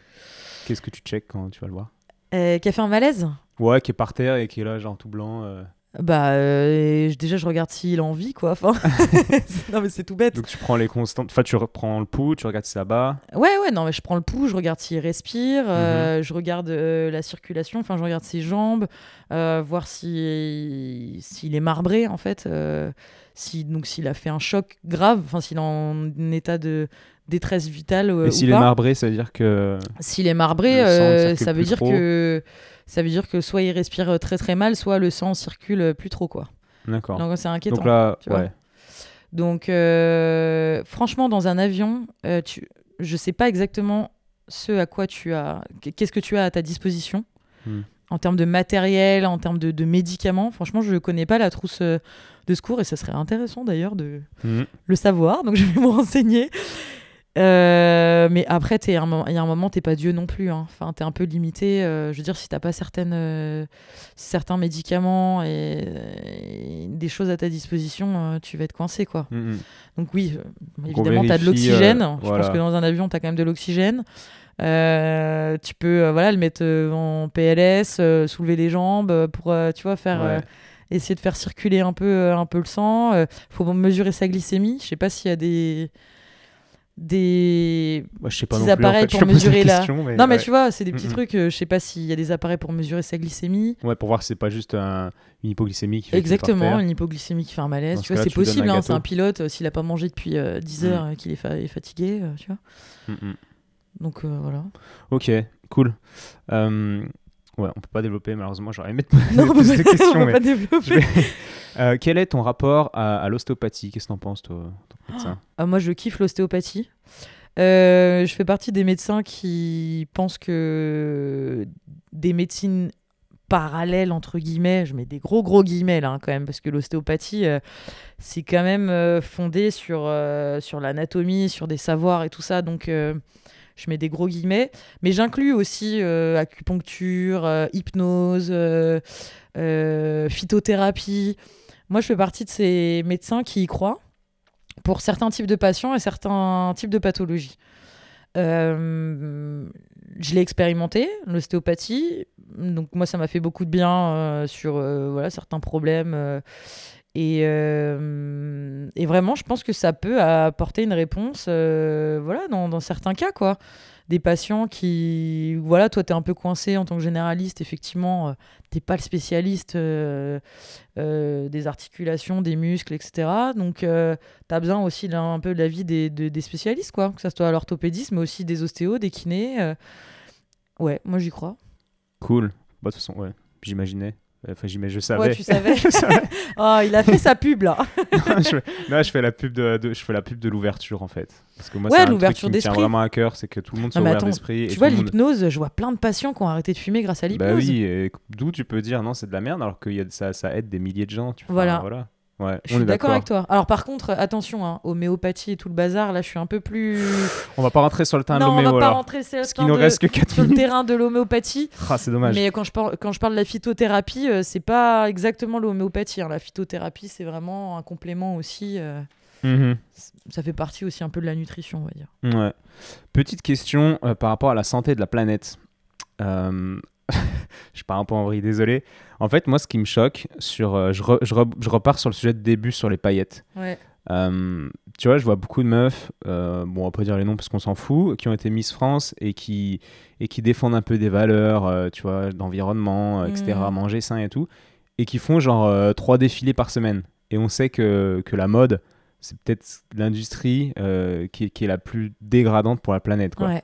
Qu'est-ce que tu check quand tu vas le voir? Euh, qui a fait un malaise? Ouais, qui est par terre et qui est là, genre tout blanc. euh. Bah, euh, déjà, je regarde s'il a envie, quoi. Enfin, non, mais c'est tout bête. Donc tu prends les constantes. Enfin, tu reprends le pouls, tu regardes si ça bat. Ouais, ouais, non, mais je prends le pouls, je regarde s'il respire, Mhm. euh, je regarde euh, la circulation, enfin, je regarde ses jambes, euh, voir si- s'il est marbré, en fait. euh, si, donc, s'il a fait un choc grave, enfin, s'il est en état de détresse vitale euh, ou s'il est marbré, ça veut dire que. S'il est marbré, euh, ça veut dire trop. que ça veut dire que soit il respire euh, très très mal, soit le sang circule euh, plus trop quoi. D'accord. Donc c'est inquiétant. Donc là, tu vois. ouais. Donc euh, franchement dans un avion, tu, je sais pas exactement ce à quoi tu as, qu'est-ce que tu as à ta disposition Hmm. En termes de matériel, en termes de, de médicaments. Franchement, je connais pas la trousse euh, de secours et ça serait intéressant d'ailleurs de Mhm. le savoir, donc je vais me renseigner. Euh, mais après, il y a un moment, t'es pas Dieu non plus. Hein. Enfin, t'es un peu limité. euh, je veux dire, si t'as pas certaines, euh, certains médicaments et, et des choses à ta disposition, tu vas être coincé, quoi. Mhm. Donc oui, évidemment, t'as de l'oxygène. Je voilà. pense que dans un avion, t'as quand même de l'oxygène. Tu peux voilà, le mettre en PLS, soulever les jambes pour, tu vois, faire... Ouais. essayer de faire circuler un peu, un peu le sang. Euh, faut mesurer sa glycémie. Je sais pas s'il y a des, des Moi, je sais pas petits non plus, en appareils fait, pour mesurer la- question, mais non mais tu vois c'est des petits trucs euh, je sais pas s'il y a des appareils pour mesurer sa glycémie. Ouais, pour voir si c'est pas juste un- une hypoglycémie qui fait exactement une hypoglycémie qui fait un malaise. Dans tu vois c'est possible hein, c'est un pilote euh, s'il a pas mangé depuis euh, 10 Mhm. heures euh, qu'il est, fa- est fatigué euh, tu vois. Mm, mm. donc voilà. Ok, cool. Ouais, on peut pas développer, malheureusement, j'aurais aimé te poser non on plus de questions. on peut mais pas développer vais- Euh, quel est ton rapport à, à l'ostéopathie? Qu'est-ce que t'en penses, toi, en que médecin Ah, moi, je kiffe l'ostéopathie. Euh, je fais partie des médecins qui pensent que des médecines parallèles, entre guillemets, je mets des gros gros guillemets là hein, quand même, parce que l'ostéopathie, euh, c'est quand même fondé sur, sur l'anatomie, sur des savoirs et tout ça. Donc, je mets des gros guillemets. Mais j'inclus aussi euh, acupuncture, euh, hypnose, euh, phytothérapie. Moi, je fais partie de ces médecins qui y croient pour certains types de patients et certains types de pathologies. Je l'ai expérimenté, l'ostéopathie. Donc moi, ça m'a fait beaucoup de bien sur voilà, certains problèmes. Euh, et, vraiment, je pense que ça peut apporter une réponse euh, voilà, dans, certains cas. des patients qui, voilà, toi, tu es un peu coincé en tant que généraliste, effectivement, euh, t'es pas le spécialiste des articulations, des muscles, etc. Donc, tu as besoin aussi un peu de l'avis des, de- des spécialistes, quoi, que ce soit l'orthopédiste, mais aussi des ostéos, des kinés. Ouais, moi, j'y crois. Cool. Bah, de toute façon, j'imaginais. Enfin, j'imagine, je savais. Ouais, tu savais. Oh, il a fait sa pub, là. je, là, je fais la pub de, de- je fais la pub de l'ouverture en fait. Parce que moi, Ouais, l'ouverture me tient d'esprit. vraiment à cœur, c'est que tout le monde soit Non, ouvert d'esprit. et tu tout vois, monde- l'hypnose, je vois plein de patients qui ont arrêté de fumer grâce à l'hypnose. Bah oui, et d'où tu peux dire non, c'est de la merde, alors que y a, ça, ça aide des milliers de gens. Tu, Voilà. voilà. Ouais, Je on suis d'accord avec toi. Alors par contre, attention, hein, homéopathie et tout le bazar, là je suis un peu plus... On va pas rentrer sur le terrain non, de on va l'homéo pas alors. rentrer sur, Parce qu'il nous reste que 4 sur le terrain de l'homéopathie. Ah, c'est dommage. Mais quand je, parle, quand je parle de la phytothérapie, euh, c'est pas exactement l'homéopathie. hein. La phytothérapie, c'est vraiment un complément aussi. euh, Mhm. ça fait partie aussi un peu de la nutrition, on va dire. Ouais. Petite question euh, par rapport à la santé de la planète. Euh, je pars un peu en vrille, désolé. En fait, moi, ce qui me choque, sur, euh, je, re- je re- je repars sur le sujet de début sur les paillettes. Ouais. Euh, tu vois, je vois beaucoup de meufs, euh, bon, on va pas dire les noms parce qu'on s'en fout, qui ont été Miss France et qui, et qui défendent un peu des valeurs, euh, tu vois, d'environnement, etc., Mhm. manger sain et tout, et qui font genre trois défilés par semaine. Et on sait que, que la mode, c'est peut-être l'industrie qui, est- qui est la plus dégradante pour la planète, quoi. Ouais.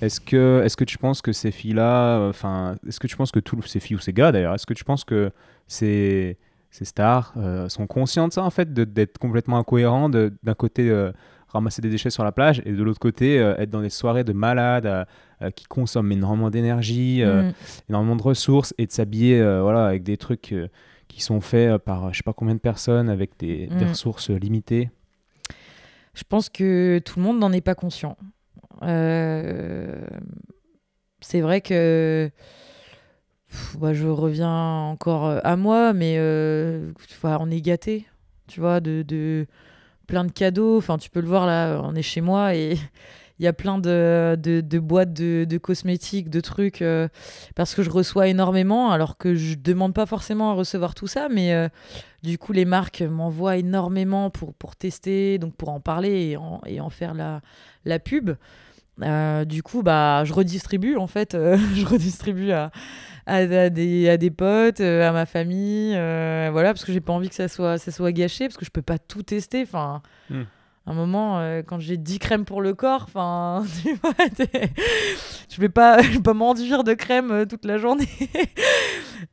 Est-ce que, est que tu penses que ces filles-là, euh, enfin, est-ce que tu penses que tous ces filles ou ces gars d'ailleurs, est-ce que tu penses que ces, ces stars euh, sont conscients de ça en fait, d'être complètement incohérents, d'un côté euh, ramasser des déchets sur la plage et de l'autre côté euh, être dans des soirées de malades qui consomment énormément d'énergie, Mm. énormément de ressources et de s'habiller voilà, avec des trucs qui sont faits par je sais pas combien de personnes avec des, des Mm. ressources limitées. Je pense que tout le monde n'en est pas conscient. Euh, C'est vrai que bah, je reviens encore euh, à moi, mais euh, on est gâté, tu vois, de, plein de cadeaux. Enfin, tu peux le voir là, on est chez moi et il y a plein de, boîtes de, cosmétiques, de trucs, parce que je reçois énormément, alors que je demande pas forcément à recevoir tout ça, mais du coup, les marques m'envoient énormément pour, tester, donc pour en parler et en, faire la pub. Euh, du coup, bah, je redistribue en fait, euh, je redistribue à, à, à des, à des potes, euh, à ma famille, euh, voilà, parce que j'ai pas envie que ça soit, ça soit gâché, parce que je peux pas tout tester. Enfin, Hmm. à un moment, quand j'ai 10 crèmes pour le corps, enfin, tu vois, t'es- je vais pas, je vais pas m'enduire de crème toute la journée.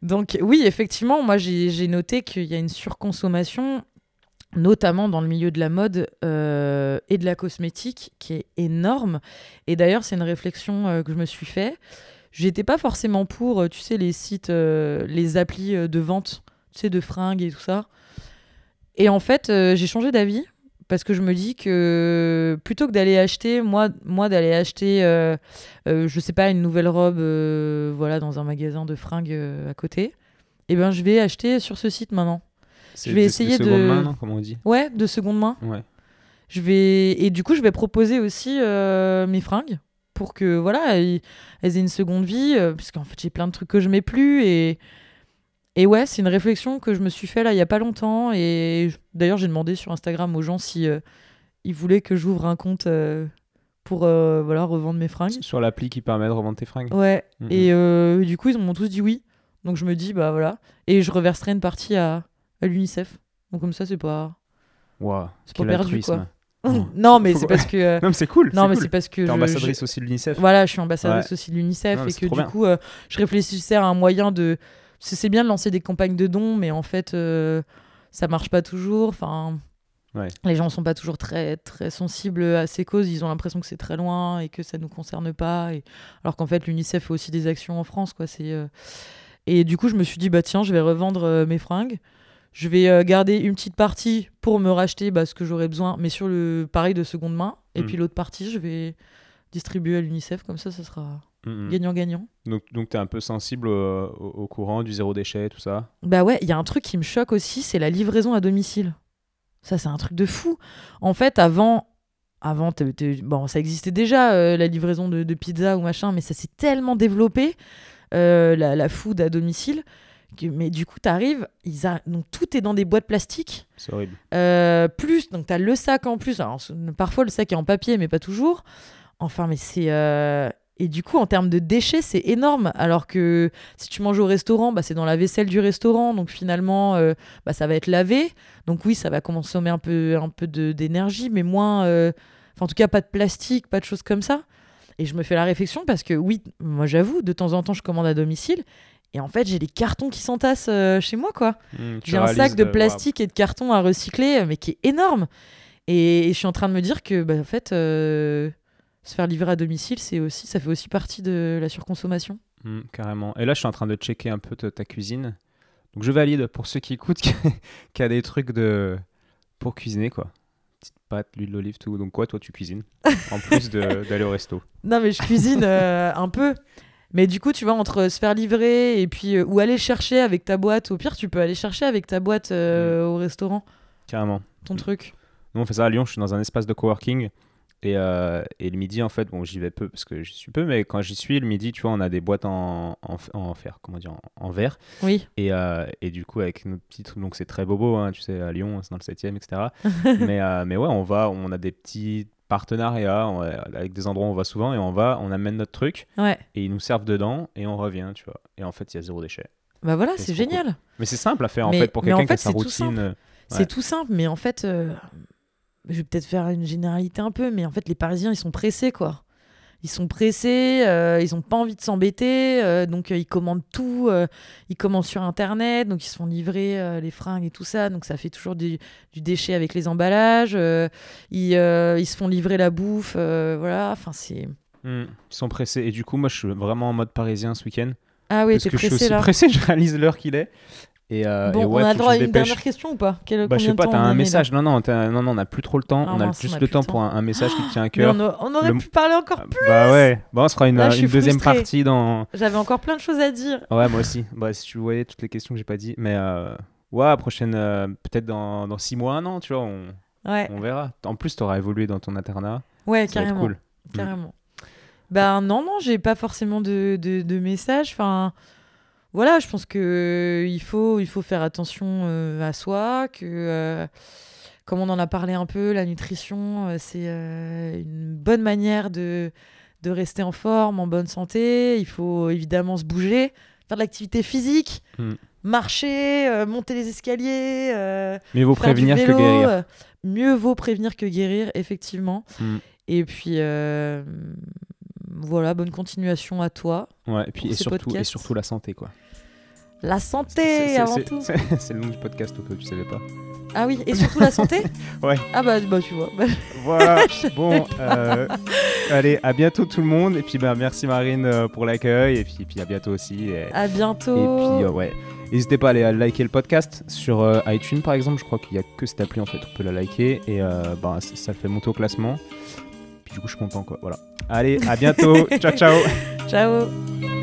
Donc, oui, effectivement, moi j'ai noté qu'il y a une surconsommation notamment dans le milieu de la mode euh, et de la cosmétique, qui est énorme. Et d'ailleurs, c'est une réflexion euh, que je me suis fait. J'étais pas forcément pour, euh, tu sais, les sites, les applis de vente, tu sais, de fringues et tout ça. Et en fait, j'ai changé d'avis parce que je me dis que plutôt que d'aller acheter, moi, moi d'aller acheter, je sais pas, une nouvelle robe, voilà, dans un magasin de fringues à côté, eh ben, je vais acheter sur ce site maintenant. C'est vais des essayer de- mains, non, comme on dit. Ouais, de seconde main. Ouais. Je vais et du coup je vais proposer aussi euh, mes fringues pour que voilà elles aient une seconde vie euh, parce qu'en fait j'ai plein de trucs que je mets plus et et ouais c'est une réflexion que je me suis fait là il y a pas longtemps et je- d'ailleurs j'ai demandé sur Instagram aux gens si euh, ils voulaient que j'ouvre un compte pour euh, voilà, revendre mes fringues. Sur l'appli qui permet de revendre tes fringues. Ouais. Mhm. Et euh, du coup, ils m'ont tous dit oui. Donc je me dis, bah voilà. Et je reverserai une partie à, à l'UNICEF. Donc comme ça, c'est pas. Waouh, C'est pas perdu, quoi. Non, mais c'est parce que. euh, Non, mais c'est cool. non, mais cool. c'est parce que. T'es je- ambassadrice je- aussi de l'UNICEF. Voilà, je suis ambassadrice Ouais. aussi de l'UNICEF et que du bien. coup, euh, je réfléchissais à un moyen de. C'est bien de lancer des campagnes de dons, mais en fait, euh, ça marche pas toujours. Enfin, Ouais. les gens sont pas toujours très très sensibles à ces causes. Ils ont l'impression que c'est très loin et que ça nous concerne pas. Et... Alors qu'en fait, l'UNICEF fait aussi des actions en France, quoi. C'est euh, et du coup, je me suis dit bah tiens, je vais revendre euh, mes fringues. Je vais euh, garder une petite partie pour me racheter bah, ce que j'aurais besoin, mais sur le pareil de seconde main. Et Mhm. puis l'autre partie, je vais distribuer à l'UNICEF. Comme ça, ça sera Mhm. gagnant-gagnant. Donc, donc t'es un peu sensible au, au- courant du zéro déchet, tout ça? Bah ouais, il y a un truc qui me choque aussi, c'est la livraison à domicile. Ça, c'est un truc de fou. En fait, avant, avant bon, ça existait déjà, euh, la livraison de, de pizza ou machin, mais ça s'est tellement développé, euh, la, la food à domicile. Mais du coup, t'arrives, ils a... donc tout est dans des boîtes plastiques. C'est horrible. Euh, plus, donc t'as le sac en plus. Alors, parfois, le sac est en papier, mais pas toujours. Enfin, mais c'est. euh, Et du coup, en termes de déchets, c'est énorme. Alors que si tu manges au restaurant, bah, c'est dans la vaisselle du restaurant. Donc finalement, euh, bah, ça va être lavé. Donc oui, ça va consommer un peu, un peu d'énergie, mais moins. Enfin, en tout cas, pas de plastique, pas de choses comme ça. Et je me fais la réflexion parce que oui, moi j'avoue, de temps en temps, je commande à domicile. Et en fait, j'ai les cartons qui s'entassent euh, chez moi, quoi. Tu J'ai un sac de waouh. plastique et de carton à recycler, euh, mais qui est énorme. Et, et je suis en train de me dire que, bah, en fait, euh, se faire livrer à domicile, c'est aussi, ça fait aussi partie de la surconsommation. Mhm, carrément. Et là, je suis en train de checker un peu ta, cuisine. Donc, je valide pour ceux qui écoutent qu'il y a des trucs de... pour cuisiner, quoi. Pâte, l'huile d'olive, tout. Donc, quoi, toi, tu cuisines En plus d'aller au resto? Non, mais je cuisine euh, un peu. Mais du coup, tu vois, entre se faire livrer et puis euh, ou aller chercher avec ta boîte, au pire, tu peux aller chercher avec ta boîte euh, au restaurant Carrément. ton Mm. truc. Nous, on fait ça à Lyon. Je suis dans un espace de coworking. Et, euh, et le midi, en fait, bon, j'y vais peu parce que j'y suis peu, mais quand j'y suis, le midi, tu vois, on a des boîtes en, en, en fer, comment dire, en, en verre. Oui. Et, et du coup, avec nos petits trucs, donc c'est très bobo, hein, tu sais, à Lyon, c'est dans le 7 e etc. mais, mais ouais, on va, on a des petits partenariats on- avec des endroits où on va souvent et on va, on amène notre truc Ouais. et ils nous servent dedans et on revient, tu vois. Et en fait, il y a zéro déchet. Bah voilà, c'est génial. Mais c'est simple à faire en fait pour en quelqu'un qui a sa routine. euh, C'est tout simple, mais en fait, euh, je vais peut-être faire une généralité un peu, mais en fait, les Parisiens, ils sont pressés, quoi. Ils sont pressés, euh, ils ont pas envie de s'embêter, euh, donc euh, ils commandent tout, ils commandent sur Internet, donc ils se font livrer les fringues et tout ça, donc ça fait toujours du, du déchet avec les emballages, ils, ils se font livrer la bouffe, voilà, enfin c'est... hmm, ils sont pressés. Et du coup, moi, je suis vraiment en mode parisien ce week-end. Ah oui, parce que je suis pressé aussi là. pressé, je réalise l'heure qu'il est. Et, euh, Bon, et ouais, on a droit à une dépêche. dernière question ou pas? Quel, Bah, je sais pas, t'as un message. Non, non, non, non, on n'a plus trop le temps. Ah on a mince, on juste a le temps pour un, un message qui te tient à Mais cœur. on, a- on aurait Le- pu parler encore plus Bah ouais, bon, on se fera une, Là, deuxième frustrée. partie dans. J'avais encore plein de choses à dire. Ouais, moi aussi. Bah, si tu voyais toutes les questions que j'ai pas dit. Mais euh, ouais, prochaine, euh, peut-être dans, dans six mois, un an, tu vois, on, Ouais, on verra. En plus, t'auras évolué dans ton internat. ouais Ça va être carrément. cool. Carrément. Ben non, non, j'ai pas forcément de, de, de message. Enfin, voilà, je pense que euh, il faut, il faut faire attention euh, à soi, que euh, comme on en a parlé un peu, la nutrition, c'est une bonne manière de, de rester en forme, en bonne santé. Il faut évidemment se bouger, faire de l'activité physique, Mm. marcher, euh, monter les escaliers. euh, il vaut faire du prévenir que vélo, guérir. euh, mieux vaut prévenir que guérir, effectivement. Mm. Et puis, voilà, bonne continuation à toi. Ouais, et puis surtout, et surtout la santé, quoi. La santé, c'est- avant tout. C'est le nom du podcast, au cas où tu savais pas. Ah oui, et surtout la santé Ouais. Ah bah, bah tu vois. Bah, Voilà, bon, euh, allez, à bientôt tout le monde. Et puis, bah, merci Marine euh, pour l'accueil. Et puis, et puis à bientôt aussi. Et, à bientôt. et puis, euh, ouais. N'hésitez pas à aller à liker le podcast sur iTunes par exemple. Je crois qu'il y a que cette appli en fait, on peut la liker. Et bah, ça le fait monter au classement. Puis du coup, je suis content quoi. Voilà. Allez, à bientôt. ciao, ciao. Ciao.